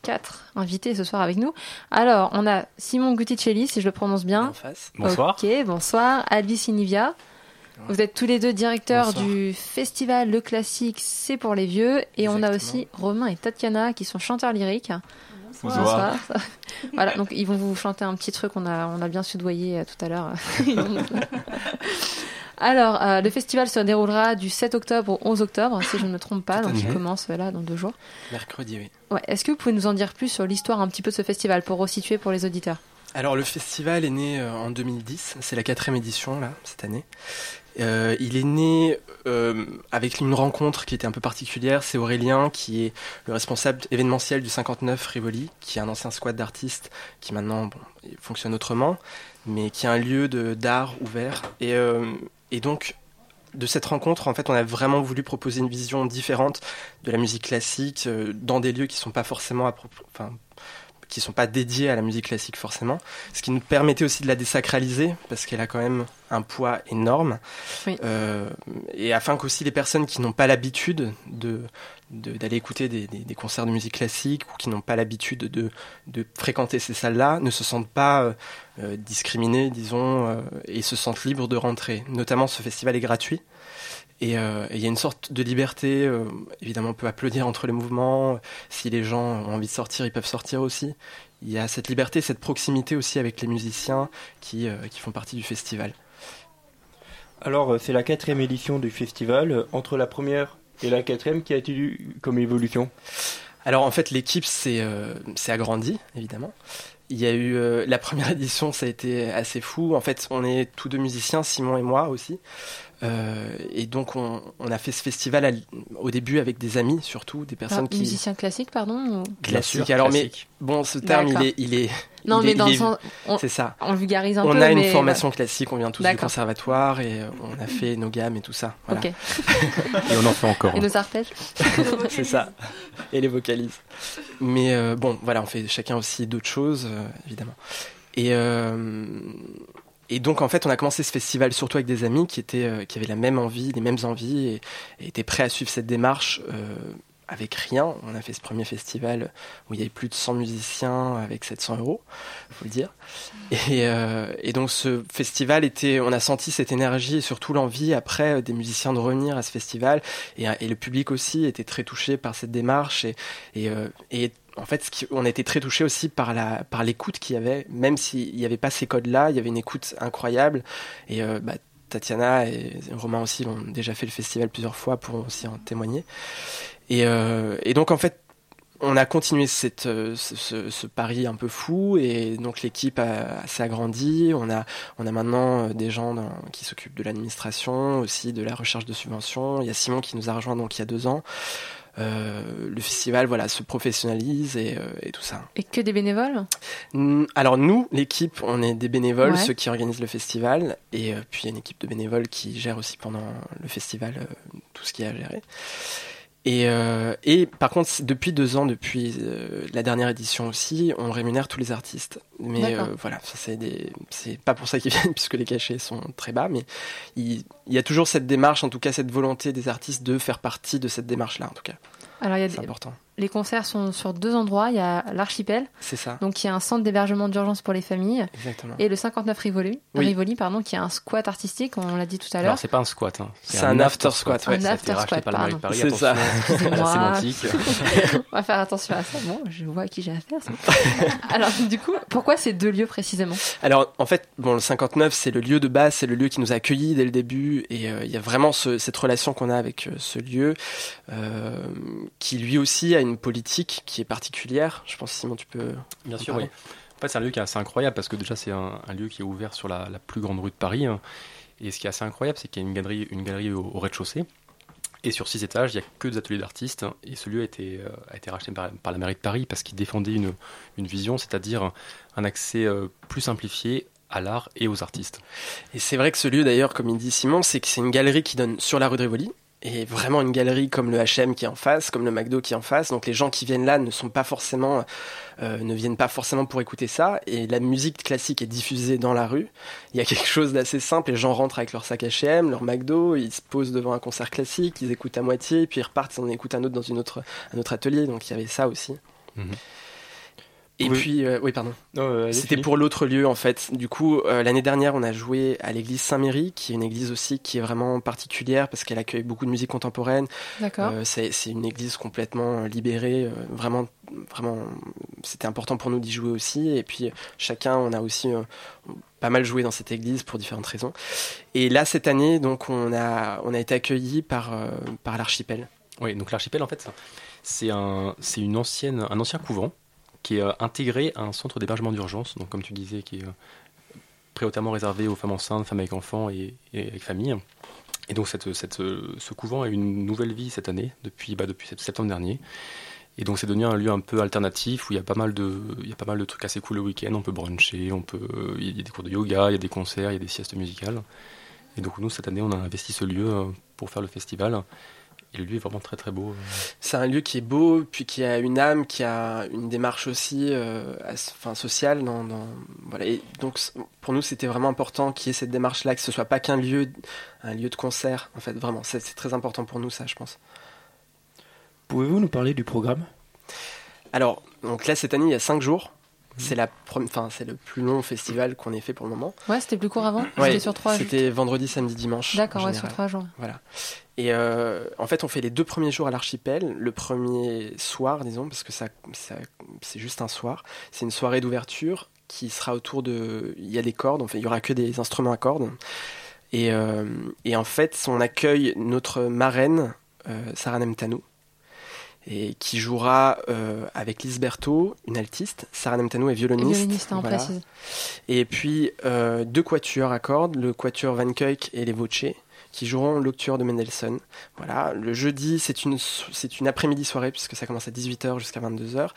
quatre invités ce soir avec nous. Alors, on a Simon Guticelli, si je le prononce bien. En face. Bonsoir. Ok, bonsoir. Alvis Inivia. Vous êtes tous les deux directeurs Bonsoir. du festival Le Classique, c'est pour les vieux. Et on a aussi Romain et Tatiana qui sont chanteurs lyriques. Bonsoir. voilà, donc ils vont vous chanter un petit truc, on a, on a bien soudoyé euh, tout à l'heure. Alors, euh, le festival se déroulera du 7 octobre au 11 octobre, si je ne me trompe pas, donc il commence euh, là dans deux jours. Mercredi, oui. Ouais, Est-ce que vous pouvez nous en dire plus sur l'histoire un petit peu de ce festival pour resituer pour les auditeurs? Alors, le festival est né euh, en 2010. C'est la quatrième édition, là, cette année. Euh, il est né euh, avec une rencontre qui était un peu particulière. C'est Aurélien, qui est le responsable événementiel du 59 Rivoli, qui est un ancien squad d'artistes qui maintenant fonctionne autrement, mais qui est un lieu d'art ouvert. Et, euh, et donc, de cette rencontre, en fait, on a vraiment voulu proposer une vision différente de la musique classique dans des lieux qui sont pas forcément appro- qui sont pas dédiés à la musique classique forcément, ce qui nous permettait aussi de la désacraliser parce qu'elle a quand même un poids énorme. Oui. Euh, et afin qu'aussi les personnes qui n'ont pas l'habitude de de- d'aller écouter des, des- des concerts de musique classique ou qui n'ont pas l'habitude de, de fréquenter ces salles-là ne se sentent pas euh, euh, discriminés, disons, euh, et se sentent libres de rentrer. Notamment, ce festival est gratuit. Et euh, et il y a une sorte de liberté. euh, évidemment, on peut applaudir entre les mouvements. Si les gens ont envie de sortir, ils peuvent sortir aussi. Il y a cette liberté, cette proximité aussi avec les musiciens qui, euh, qui font partie du festival. Alors, c'est la quatrième édition du festival. Entre la première et la quatrième, qui a été eu comme évolution? Alors en fait l'équipe s'est s'est agrandie évidemment. Il y a eu euh, la première édition, ça a été assez fou. En fait, on est tous deux musiciens, Simon et moi aussi. Euh, et donc on, on a fait ce festival à au début avec des amis surtout, des personnes Alors, qui Musicien classique, pardon ou- classiques. Alors mais bon, ce terme il est il est Non, il mais est- dans le sens- on- c'est ça. on vulgarise un on peu, a une formation voilà. classique, on vient tous du conservatoire et euh, on a fait nos gammes et tout ça. Voilà. Ok. Et on en fait encore. Et nos arpèges c'est ça. Et les vocalises. Mais euh, bon, voilà, on fait chacun aussi d'autres choses, euh, évidemment. Et, euh, et donc, en fait, on a commencé ce festival surtout avec des amis qui, étaient, euh, qui avaient la même envie, les mêmes envies, et, étaient prêts à suivre cette démarche euh, avec rien. On a fait ce premier festival où il y avait plus de 100 musiciens avec 700 euros, faut le dire. Et, euh, et donc, ce festival était, on a senti cette énergie et surtout l'envie après des musiciens de revenir à ce festival. Et, le public aussi était très touché par cette démarche. Et en fait, on a été très touché aussi par l'écoute qu'il y avait, même s'il n'y avait pas ces codes-là, il y avait une écoute incroyable. Et euh, bah, Tatiana et Romain aussi ont déjà fait le festival plusieurs fois pour aussi en témoigner. Et, euh, donc en fait, on a continué euh, ce, pari un peu fou et donc l'équipe s'est agrandie. On a, maintenant des gens qui s'occupent de l'administration, aussi de la recherche de subventions. Il y a Simon qui nous a rejoint donc il y a deux ans. Euh, le festival voilà se professionnalise et, euh, et tout ça. Et que des bénévoles? Alors nous, l'équipe, on est des bénévoles, Ouais. ceux qui organisent le festival, et euh, puis il y a une équipe de bénévoles qui gère aussi pendant le festival euh, tout ce qu'il y a à gérer. Et, euh, et par contre, depuis deux ans, depuis euh, la dernière édition aussi, on rémunère tous les artistes. Mais euh, voilà, c'est des, c'est pas pour ça qu'ils viennent puisque les cachets sont très bas, mais il, il y a toujours cette démarche, en tout cas cette volonté des artistes de faire partie de cette démarche-là, en tout cas. Alors, il y a C'est des- important. Les concerts sont sur deux endroits. Il y a l'archipel, C'est ça. donc qui est un centre d'hébergement d'urgence pour les familles, Exactement. et le 59 Rivoli, Oui. Rivoli pardon, qui est un squat artistique, on l'a dit tout à l'heure. Alors, c'est pas un squat. hein. C'est un after squat, ouais. Un Ça a after squat, pardon. C'est ça. La Excusez-moi. sémantique. On va faire attention à ça. Bon, je vois à qui j'ai affaire. c'est- Alors, du coup, pourquoi ces deux lieux précisément? Alors, en fait, bon, le 59, c'est le lieu de base, c'est le lieu qui nous a accueillis dès le début, et euh, il y a vraiment ce- cette relation qu'on a avec euh, ce lieu, euh, qui lui aussi a une politique qui est particulière. Je pense, Simon, tu peux. Bien en sûr, parler oui. En fait, c'est un lieu qui est assez incroyable parce que déjà, c'est un, un lieu qui est ouvert sur la, la plus grande rue de Paris. hein. Et ce qui est assez incroyable, c'est qu'il y a une galerie, une galerie au, au rez-de-chaussée. Et sur six étages, il n'y a que des ateliers d'artistes. Et ce lieu a été, euh, a été racheté par, par la mairie de Paris parce qu'il défendait une, une vision, c'est-à-dire un accès euh, plus simplifié à l'art et aux artistes. Et c'est vrai que ce lieu, d'ailleurs, comme il dit Simon, c'est que c'est une galerie qui donne sur la rue de Rivoli. Et vraiment une galerie comme le H&M qui est en face, comme le McDo qui est en face. Donc les gens qui viennent là ne sont pas forcément, euh, ne viennent pas forcément pour écouter ça. Et la musique classique est diffusée dans la rue. Il y a quelque chose d'assez simple. Les gens rentrent avec leur sac H&M, leur McDo, ils se posent devant un concert classique, ils écoutent à moitié, puis ils repartent, ils en écoutent un autre dans une autre, un autre atelier. Donc il y avait ça aussi. Et Oui. puis, euh, oui, pardon. Euh, C'était pour l'autre lieu en fait. Du coup, euh, l'année dernière, on a joué à l'église Saint-Méry, qui est une église aussi qui est vraiment particulière parce qu'elle accueille beaucoup de musique contemporaine. D'accord. Euh, c'est une église complètement libérée, euh, vraiment, vraiment. C'était important pour nous d'y jouer aussi. Et puis, chacun, on a aussi euh, pas mal joué dans cette église pour différentes raisons. Et là, cette année, donc, on a, on a été accueillis par, euh, par l'archipel. Oui, donc l'archipel, en fait, c'est un, c'est une ancienne, un ancien couvent qui est euh, intégré à un centre d'hébergement d'urgence, donc comme tu disais, qui est euh, préhautement réservé aux femmes enceintes, femmes avec enfants et, avec famille. Et donc cette, euh, ce couvent a eu une nouvelle vie cette année, depuis, bah, depuis septembre dernier. Et donc c'est devenu un lieu un peu alternatif où il y a pas mal de, il y a pas mal de trucs assez cool le week-end. On peut bruncher, on peut, il y a des cours de yoga, il y a des concerts, il y a des siestes musicales. Et donc nous cette année on a investi ce lieu pour faire le festival. Et le lieu est vraiment très très beau. C'est un lieu qui est beau, puis qui a une âme, qui a une démarche aussi euh, as- enfin, sociale. Dans, dans- voilà. Et donc pour nous, c'était vraiment important qu'il y ait cette démarche-là, que ce soit pas qu'un lieu, un lieu de concert. En fait, vraiment, c'est c'est très important pour nous, ça, je pense. Pouvez-vous nous parler du programme? Alors, donc là, cette année, il y a cinq jours. C'est la, enfin, c'est le plus long festival qu'on ait fait pour le moment. Ouais, c'était plus court avant? Ouais, C'était sur trois jours. C'était vendredi, samedi, dimanche. D'accord, ouais, sur trois jours. Voilà. Et euh, en fait, on fait les deux premiers jours à l'archipel. Le premier soir, disons, parce que ça, ça- c'est juste un soir. C'est une soirée d'ouverture qui sera autour de. Il y a des cordes, en fait, il y aura que des instruments à cordes. Et, euh, et en fait, on accueille notre marraine, euh, Sarah Nemtanou, et qui jouera euh, avec Lise Berthaud, une altiste. Sarah Nemtanou est violoniste. Hein, Voilà. Et puis euh, deux quatuors à cordes, le quatuor Van Kuyk et les Voce, qui joueront l'octuor de Mendelssohn. Voilà, le jeudi, c'est une, c'est une après-midi soirée, puisque ça commence à 18h jusqu'à 22h.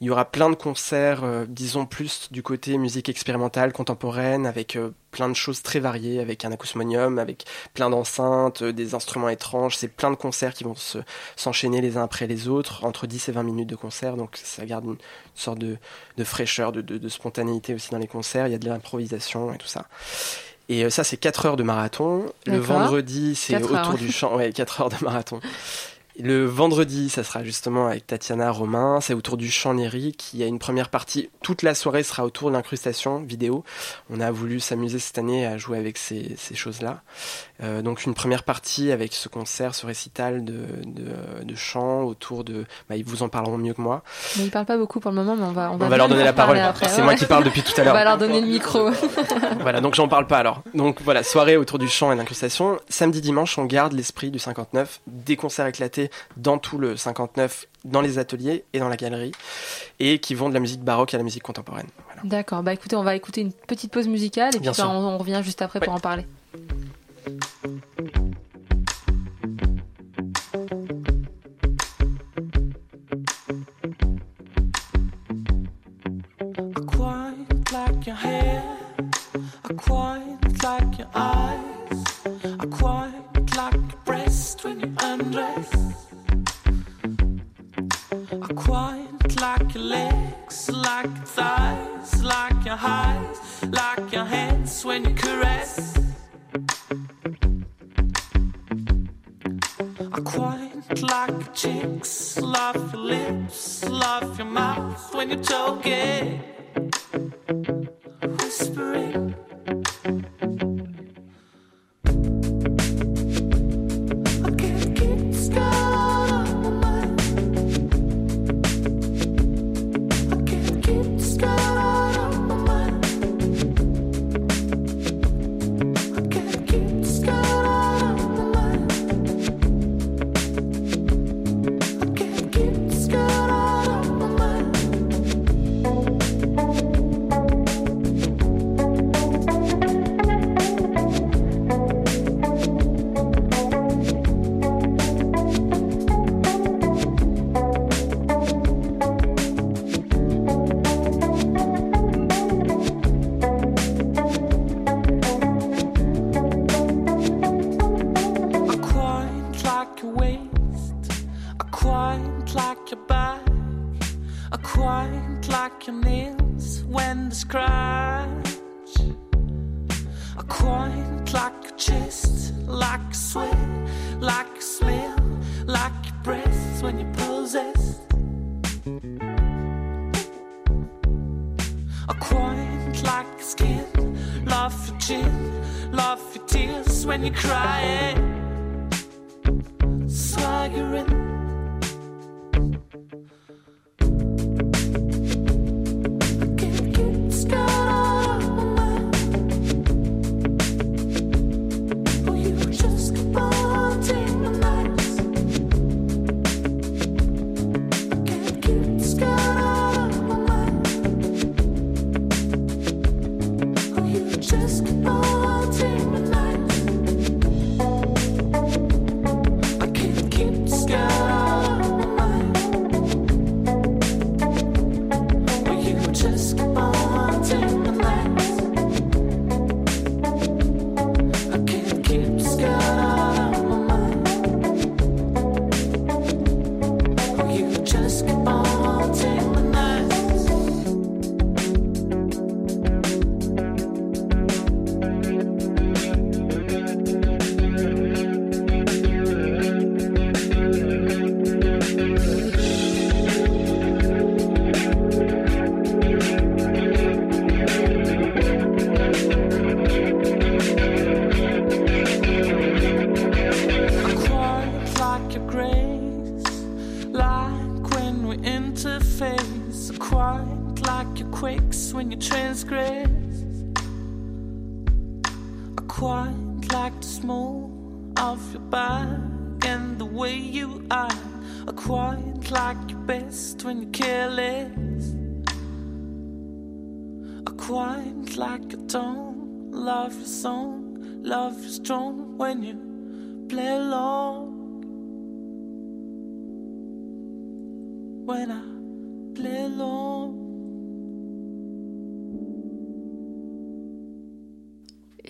Il y aura plein de concerts, euh, disons plus du côté musique expérimentale, contemporaine, avec euh, plein de choses très variées, avec un acousmonium, avec plein d'enceintes, euh, des instruments étranges. C'est plein de concerts qui vont se, s'enchaîner les uns après les autres, entre 10 et 20 minutes de concert, donc ça garde une sorte de, de fraîcheur, de, de- de spontanéité aussi dans les concerts. Il y a de l'improvisation et tout ça. Et euh, ça, c'est 4 heures de marathon. Le vendredi, c'est autour heures. du champ. Ouais, 4 heures de marathon. Le vendredi, ça sera justement avec Tatiana Romain, c'est autour du chant lyrique. Il y a une première partie, toute la soirée sera autour de l'incrustation vidéo. On a voulu s'amuser cette année à jouer avec ces, ces choses-là. Euh, donc une première partie avec ce concert, ce récital de, de, de chant autour de... Bah, ils vous en parleront mieux que moi. Mais ils parlent pas beaucoup pour le moment, mais on va, on On va, va leur donner la parole. C'est moi qui parle depuis tout à l'heure. On va leur donner le micro. voilà, donc j'en parle pas alors. Donc voilà, soirée autour du chant et de l'incrustation. Samedi, dimanche, on garde l'esprit du 59, des concerts éclatés dans tout le 59, dans les ateliers et dans la galerie, et qui vont de la musique baroque à la musique contemporaine. D'accord, bah écoutez, on va écouter une petite pause musicale et puis bah, on, on revient juste après pour en parler. Like your hair. I quite like your eyes. I quite like your breast when you undress. Quite like your legs, like your thighs, like your like your hands when you caress. I quite like your cheeks, love your lips, love your mouth when you're talking,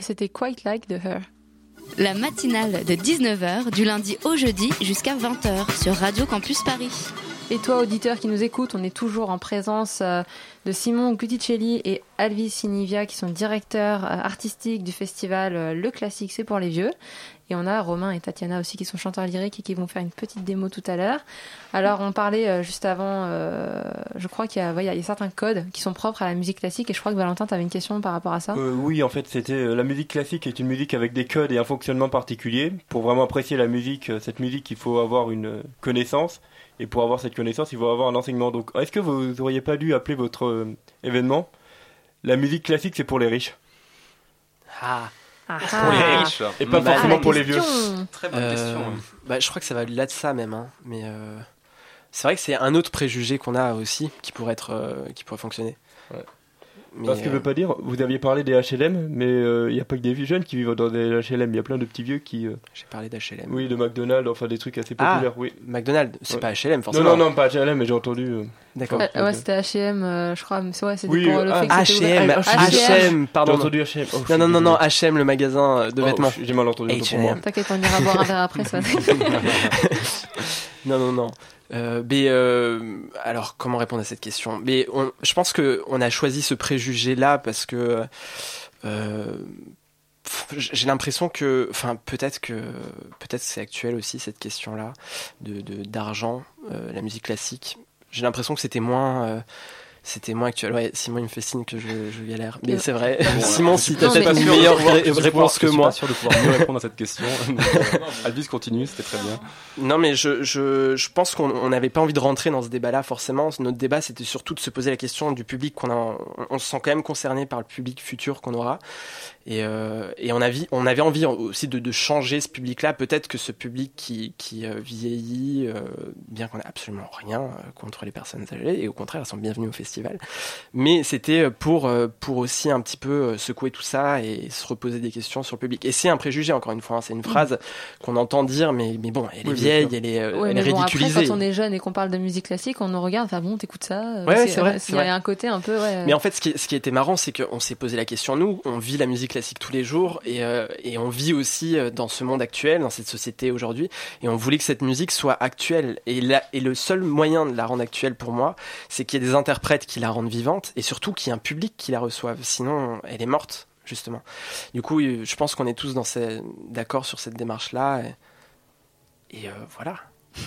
c'était Quite Like de Her. La matinale de 19h du lundi au jeudi jusqu'à 20h sur Radio Campus Paris. Et toi, auditeur qui nous écoute, on est toujours en présence euh, de Simon Guticelli et Alvis Sinivia, qui sont directeurs euh, artistiques du festival euh, Le Classique, c'est pour les vieux. Et on a Romain et Tatiana aussi, qui sont chanteurs lyriques et qui vont faire une petite démo tout à l'heure. Alors, on parlait juste avant, je crois qu'il y, a- ouais, y a certains codes qui sont propres à la musique classique. Et je crois que Valentin, tu avais une question par rapport à ça? Oui, en fait, c'était la musique classique est une musique avec des codes et un fonctionnement particulier. Pour vraiment apprécier la musique, cette musique, il faut avoir une connaissance. Et pour avoir cette connaissance, il faut avoir un enseignement. Donc, est-ce que vous auriez pas dû appeler votre euh, événement? La musique classique, c'est pour les riches. Ah. Pour les riches. Et pas Bah, forcément pour les vieux. question. Très bonne Euh, question. Bah, je crois que ça va au-delà de ça même, hein. mais euh, c'est vrai que c'est un autre préjugé qu'on a aussi qui pourrait être, euh, qui pourrait fonctionner. Mais, Parce que euh, veut pas dire, vous aviez parlé des HLM, mais euh, il n'y a pas que des vieux jeunes qui vivent dans des HLM, il y a plein de petits vieux qui. euh, J'ai parlé d'HLM. Oui, de McDonald's, enfin des trucs assez Ah, populaires, oui. McDonald's, c'est Ouais. pas HLM forcément. Non, non, non, pas HLM, mais j'ai entendu. euh, D'accord. Euh, ouais, c'était H&M, euh, je crois. mais c'est- Ouais, c'était Oui, pour euh, le ah, fait que H&M. Ah, H&M, pardon. J'ai entendu H&M. Oh, non, non, non, non. H&M, le magasin de Oh, vêtements. J'ai mal entendu. H&M. T'inquiète, on ira boire un verre après, ça. non, non, non. Euh, euh, alors, comment répondre à cette question? Mais je pense que on a choisi ce préjugé-là parce que euh, j'ai l'impression que, enfin, peut-être que peut-être c'est actuel aussi cette question-là de de- d'argent, euh, la musique classique. J'ai l'impression que c'était moins c'était moins actuel. Ouais, Simon il me fait signe que je, je galère. Mais Euh, c'est vrai. bon, Simon, si t'as peut-être une meilleure réponse que je suis moi. pas sûr de pouvoir mieux répondre à cette question. Albus continue, c'était très bien. Non, mais je, je, je pense qu'on on n'avait pas envie de rentrer dans ce débat-là, forcément. Notre débat, c'était surtout de se poser la question du public qu'on a. On, on se sent quand même concerné par le public futur qu'on aura. Et, euh, et on, avait, on avait envie aussi de, de changer ce public-là. Peut-être que ce public qui, qui euh, vieillit, euh, bien qu'on n'ait absolument rien euh, contre les personnes âgées, et au contraire, elles sont bienvenues au festival. Mais c'était pour, euh, pour aussi un petit peu secouer tout ça et se reposer des questions sur le public. Et c'est un préjugé, encore une fois. hein. c'est une phrase qu'on entend dire, mais, mais bon, elle est Oui, vieille, elle est, euh, Ouais, elle est mais bon, après, quand on est jeune et qu'on parle de musique classique, on nous regarde, enfin bon, t'écoutes ça. Ouais, c'est vrai, Il c'est y a un côté un peu, ouais. Mais en fait, ce qui, ce qui était marrant, c'est qu'on s'est posé la question, nous, on vit la musique classique tous les jours et, euh, et on vit aussi euh, dans ce monde actuel, dans cette société aujourd'hui, et on voulait que cette musique soit actuelle. Et, la, et le seul moyen de la rendre actuelle pour moi, c'est qu'il y ait des interprètes qui la rendent vivante et surtout qu'il y ait un public qui la reçoive. Sinon, elle est morte, justement. Du coup, euh, je pense qu'on est tous dans ces- d'accord sur cette démarche-là. Et, et, euh, voilà.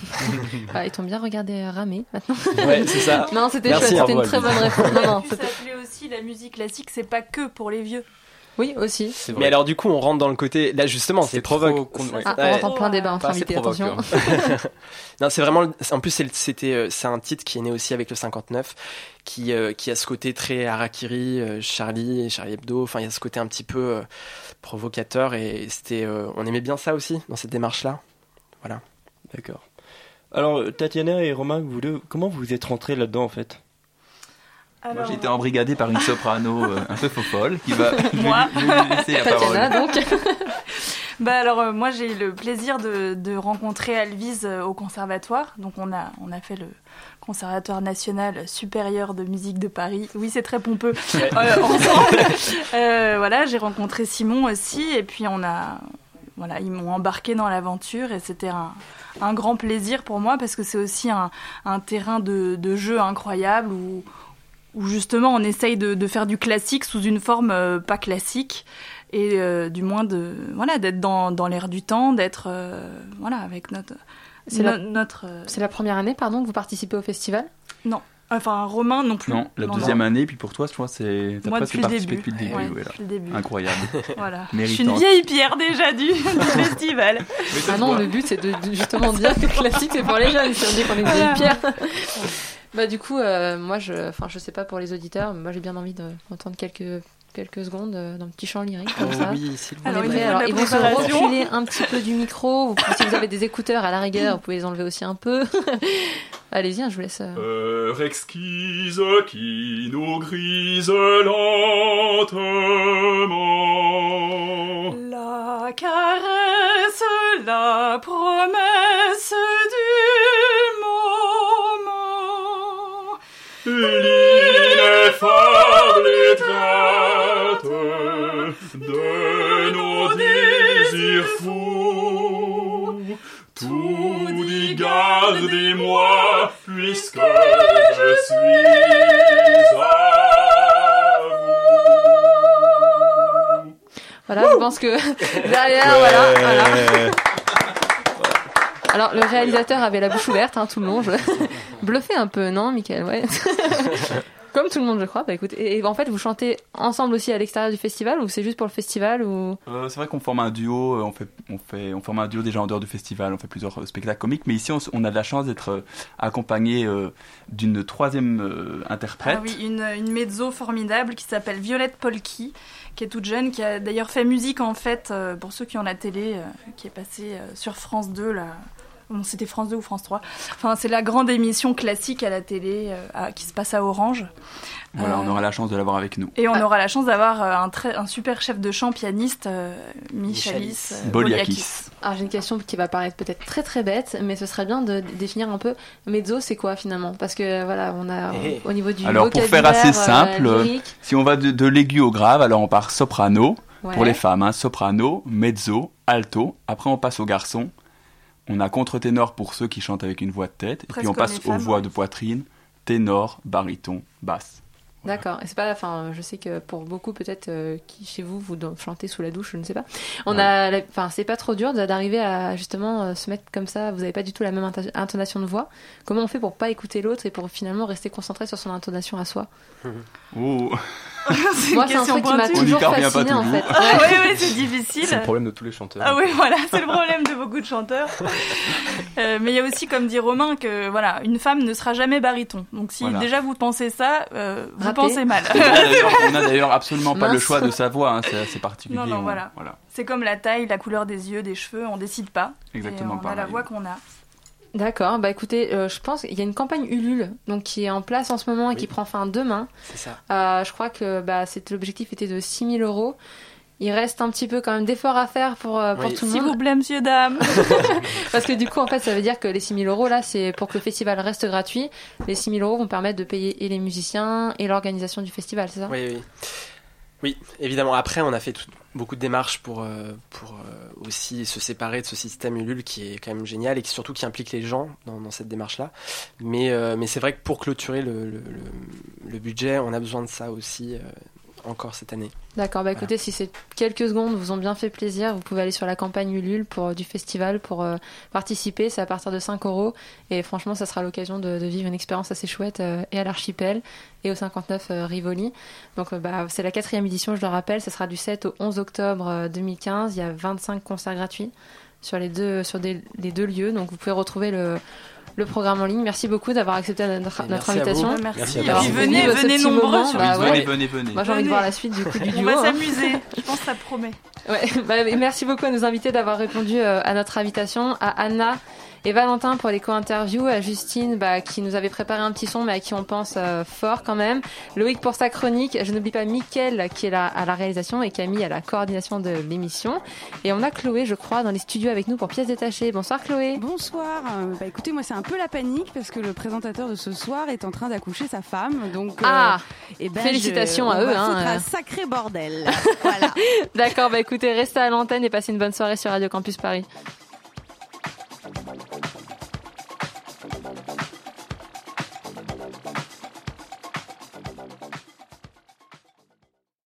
Ah, ils t'ont bien regardé ramer maintenant. Ouais, c'est ça. non, c'était Merci, chouette, c'était une très bonne réponse. Non, non, Ça aussi la musique classique, c'est pas que pour les vieux. Oui, aussi. Mais alors du coup, on rentre dans le côté. Là, justement, c'est provoque. ouais. Ah, on rentre en plein débat entre assez invités, attention. provoque, non, c'est vraiment. En plus, c'était, euh, c'est un titre qui est né aussi avec le 59, qui euh, qui a ce côté très harakiri, euh, Charlie et Charlie Hebdo. Enfin, il y a ce côté un petit peu euh, provocateur et c'était. euh, on aimait bien ça aussi dans cette démarche-là. Voilà. D'accord. Alors, Tatiana et Romain, vous deux, comment vous êtes rentrés là-dedans en fait? Moi, j'ai été embrigadé par une soprano euh, un peu fofolle qui va. je vais Moi. je vais Tatiana, donc. Bah alors euh, moi j'ai eu le plaisir de, de rencontrer Alvise euh, au conservatoire. Donc on a on a fait le conservatoire national supérieur de musique de Paris. Oui c'est très pompeux. Euh, ensemble. Voilà j'ai rencontré Simon aussi et puis on a voilà ils m'ont embarqué dans l'aventure et c'était un, un grand plaisir pour moi parce que c'est aussi un, un terrain de, de jeu incroyable où où justement on essaye de, de faire du classique sous une forme euh, pas classique et euh, du moins de voilà d'être dans, dans l'air du temps d'être euh, voilà avec notre C'est la- no- notre euh, C'est la première année, pardon, que vous participez au festival? Non enfin Romain non plus Non, la Non, deuxième non. année, puis pour toi, je crois, c'est. T'as presque depuis le participé début. depuis le début. Ouais, voilà. depuis le début. Incroyable. voilà je suis une vieille pierre déjà du, du festival Ah non, le but c'est de, de justement dire que le classique c'est pour les jeunes, si on dit qu'on est une vieille pierre. Bah du coup, euh, moi, je, enfin, je sais pas pour les auditeurs, mais moi j'ai bien envie de- d'entendre quelques quelques secondes euh, d'un petit chant lyrique comme Oh ça. oui, s'il vous plaît. Alors, Alors, ils la vont se reculer un petit peu du micro. Vous pouvez- si vous avez des écouteurs à la rigueur, vous pouvez les enlever aussi un peu. Allez-y, hein, je vous laisse. euh. Heure exquise qui nous grise lentement. La caresse, la promesse du L'ineffable étreinte de nos désirs fous. Tout dit gardez-moi puisque je suis à Voilà, je pense que derrière, voilà, voilà. Alors, le réalisateur avait la bouche ouverte hein, tout le long. Je... Bluffé un peu, non, Michael Ouais. Comme tout le monde, je crois. Bah écoute, et, et en fait, vous chantez ensemble aussi à l'extérieur du festival ou c'est juste pour le festival ou? Euh, c'est vrai qu'on forme un duo, euh, on fait, on fait, on forme un duo déjà en dehors du festival, on fait plusieurs euh, spectacles comiques, mais ici on, a de la chance d'être euh, accompagné euh, d'une troisième euh, interprète. Ah oui, une, une mezzo formidable qui s'appelle Violette Polki, qui est toute jeune, qui a d'ailleurs fait musique en fait, euh, pour ceux qui ont la télé, euh, qui est passée euh, sur France 2 là. Bon, c'était France 2 ou France 3. Enfin, c'est la grande émission classique à la télé euh, à- qui se passe à Orange. Voilà, Euh, on aura la chance de l'avoir avec nous. Et on aura la chance d'avoir euh, un, super chef de chant pianiste, euh, Michalis euh, Boliakis. Alors j'ai une question qui va paraître peut-être très très bête, mais ce serait bien de définir un peu mezzo, c'est quoi finalement? Parce que voilà, on a Eh. au niveau du Alors pour faire assez euh, simple, euh, lyrique, si on va de, de l'aigu au grave, alors on part soprano Ouais. pour les femmes, hein, soprano, mezzo, alto. Après on passe aux garçons. On a contre-ténor pour ceux qui chantent avec une voix de tête. Et puis on passe aux voix ouais. de poitraine, ténor, baryton, basse. D'accord. Et c'est pas, enfin, je sais que pour beaucoup peut-être euh, qui chez vous vous chantez sous la douche, je ne sais pas. On a, la- enfin, c'est pas trop dur d'arriver à justement euh, se mettre comme ça. Vous avez pas du tout la même intonation de voix. Comment on fait pour pas écouter l'autre et pour finalement rester concentré sur son intonation à soi? Oh. C'est Moi, une c'est un question truc qui m'a pointue. toujours fasciné en fait. Ah oui, oui, c'est difficile. C'est le problème de tous les chanteurs. Ah oui, voilà, c'est le problème de beaucoup de chanteurs. Euh, mais il y a aussi, comme dit Romain, que voilà, une femme ne sera jamais baryton. Donc si Voilà. déjà vous pensez ça, euh, vous pensez mal. On a d'ailleurs- on n'a d'ailleurs absolument pas le Mince. choix de sa voix, hein, c'est assez particulier. Non, non, on- voilà. C'est comme la taille, la couleur des yeux, des cheveux, on décide pas. Exactement Et on a la pareil. voix qu'on a. D'accord, bah écoutez, euh, je pense qu'il y a une campagne Ulule donc qui est en place en ce moment et qui prend fin demain. C'est ça. Euh, je crois que bah, l'objectif était de 6000 euros. Il reste un petit peu quand même d'efforts à faire pour, euh, pour Oui. tout le S'il monde. vous plaît, monsieur, dame. Parce que du coup, en fait, ça veut dire que les 6000 euros, là, c'est pour que le festival reste gratuit. Les 6000 euros vont permettre de payer et les musiciens et l'organisation du festival, c'est ça? Oui, oui. Oui, évidemment. Après, on a fait beaucoup de démarches pour, euh, pour euh, aussi se séparer de ce système Ulule qui est quand même génial et qui surtout qui implique les gens dans, cette démarche-là. Mais, euh, mais c'est vrai que pour clôturer le, budget, on a besoin de ça aussi encore cette année. D'accord, bah écoutez, si ces quelques secondes vous ont bien fait plaisir, vous pouvez aller sur la campagne Ulule pour, euh, du festival pour euh, participer. C'est à partir de 5 euros. Et franchement, ça sera l'occasion de, de vivre une expérience assez chouette euh, et à l'archipel et au 59 euh, Rivoli. Donc, bah, c'est la quatrième édition, je le rappelle. Ça sera du 7 au 11 octobre euh, 2015. Il y a 25 concerts gratuits sur les deux, sur des- les deux lieux. Donc, vous pouvez retrouver le. Le programme en ligne. Merci beaucoup d'avoir accepté notre, Et notre merci à invitation. vous. Merci Et puis venez, venez nombreux sur Bah Venez, ouais. venez, venez. Moi, j'ai envie de voir la suite du coup du On duo. va hein. s'amuser. Je pense que ça promet. Ouais, bah, merci beaucoup à nos invités d'avoir répondu euh, à notre invitation, à Anna et Valentin pour les co-interviews, à Justine bah, qui nous avait préparé un petit son mais à qui on pense euh, fort quand même, Loïc pour sa chronique, je n'oublie pas Mickaël qui est là à la réalisation et Camille à la coordination de l'émission. Et on a Chloé, je crois, dans les studios avec nous pour pièces détachées. Bonsoir Chloé. Bonsoir. Euh, Bah écoutez, moi c'est un peu la panique parce que le présentateur de ce soir est en train d'accoucher sa femme. Donc euh, Ah, eh ben, félicitations je- à eux, va hein, foutre euh. un sacré bordel. D'accord, bah écoutez, restez à l'antenne et passez une bonne soirée sur Radio Campus Paris.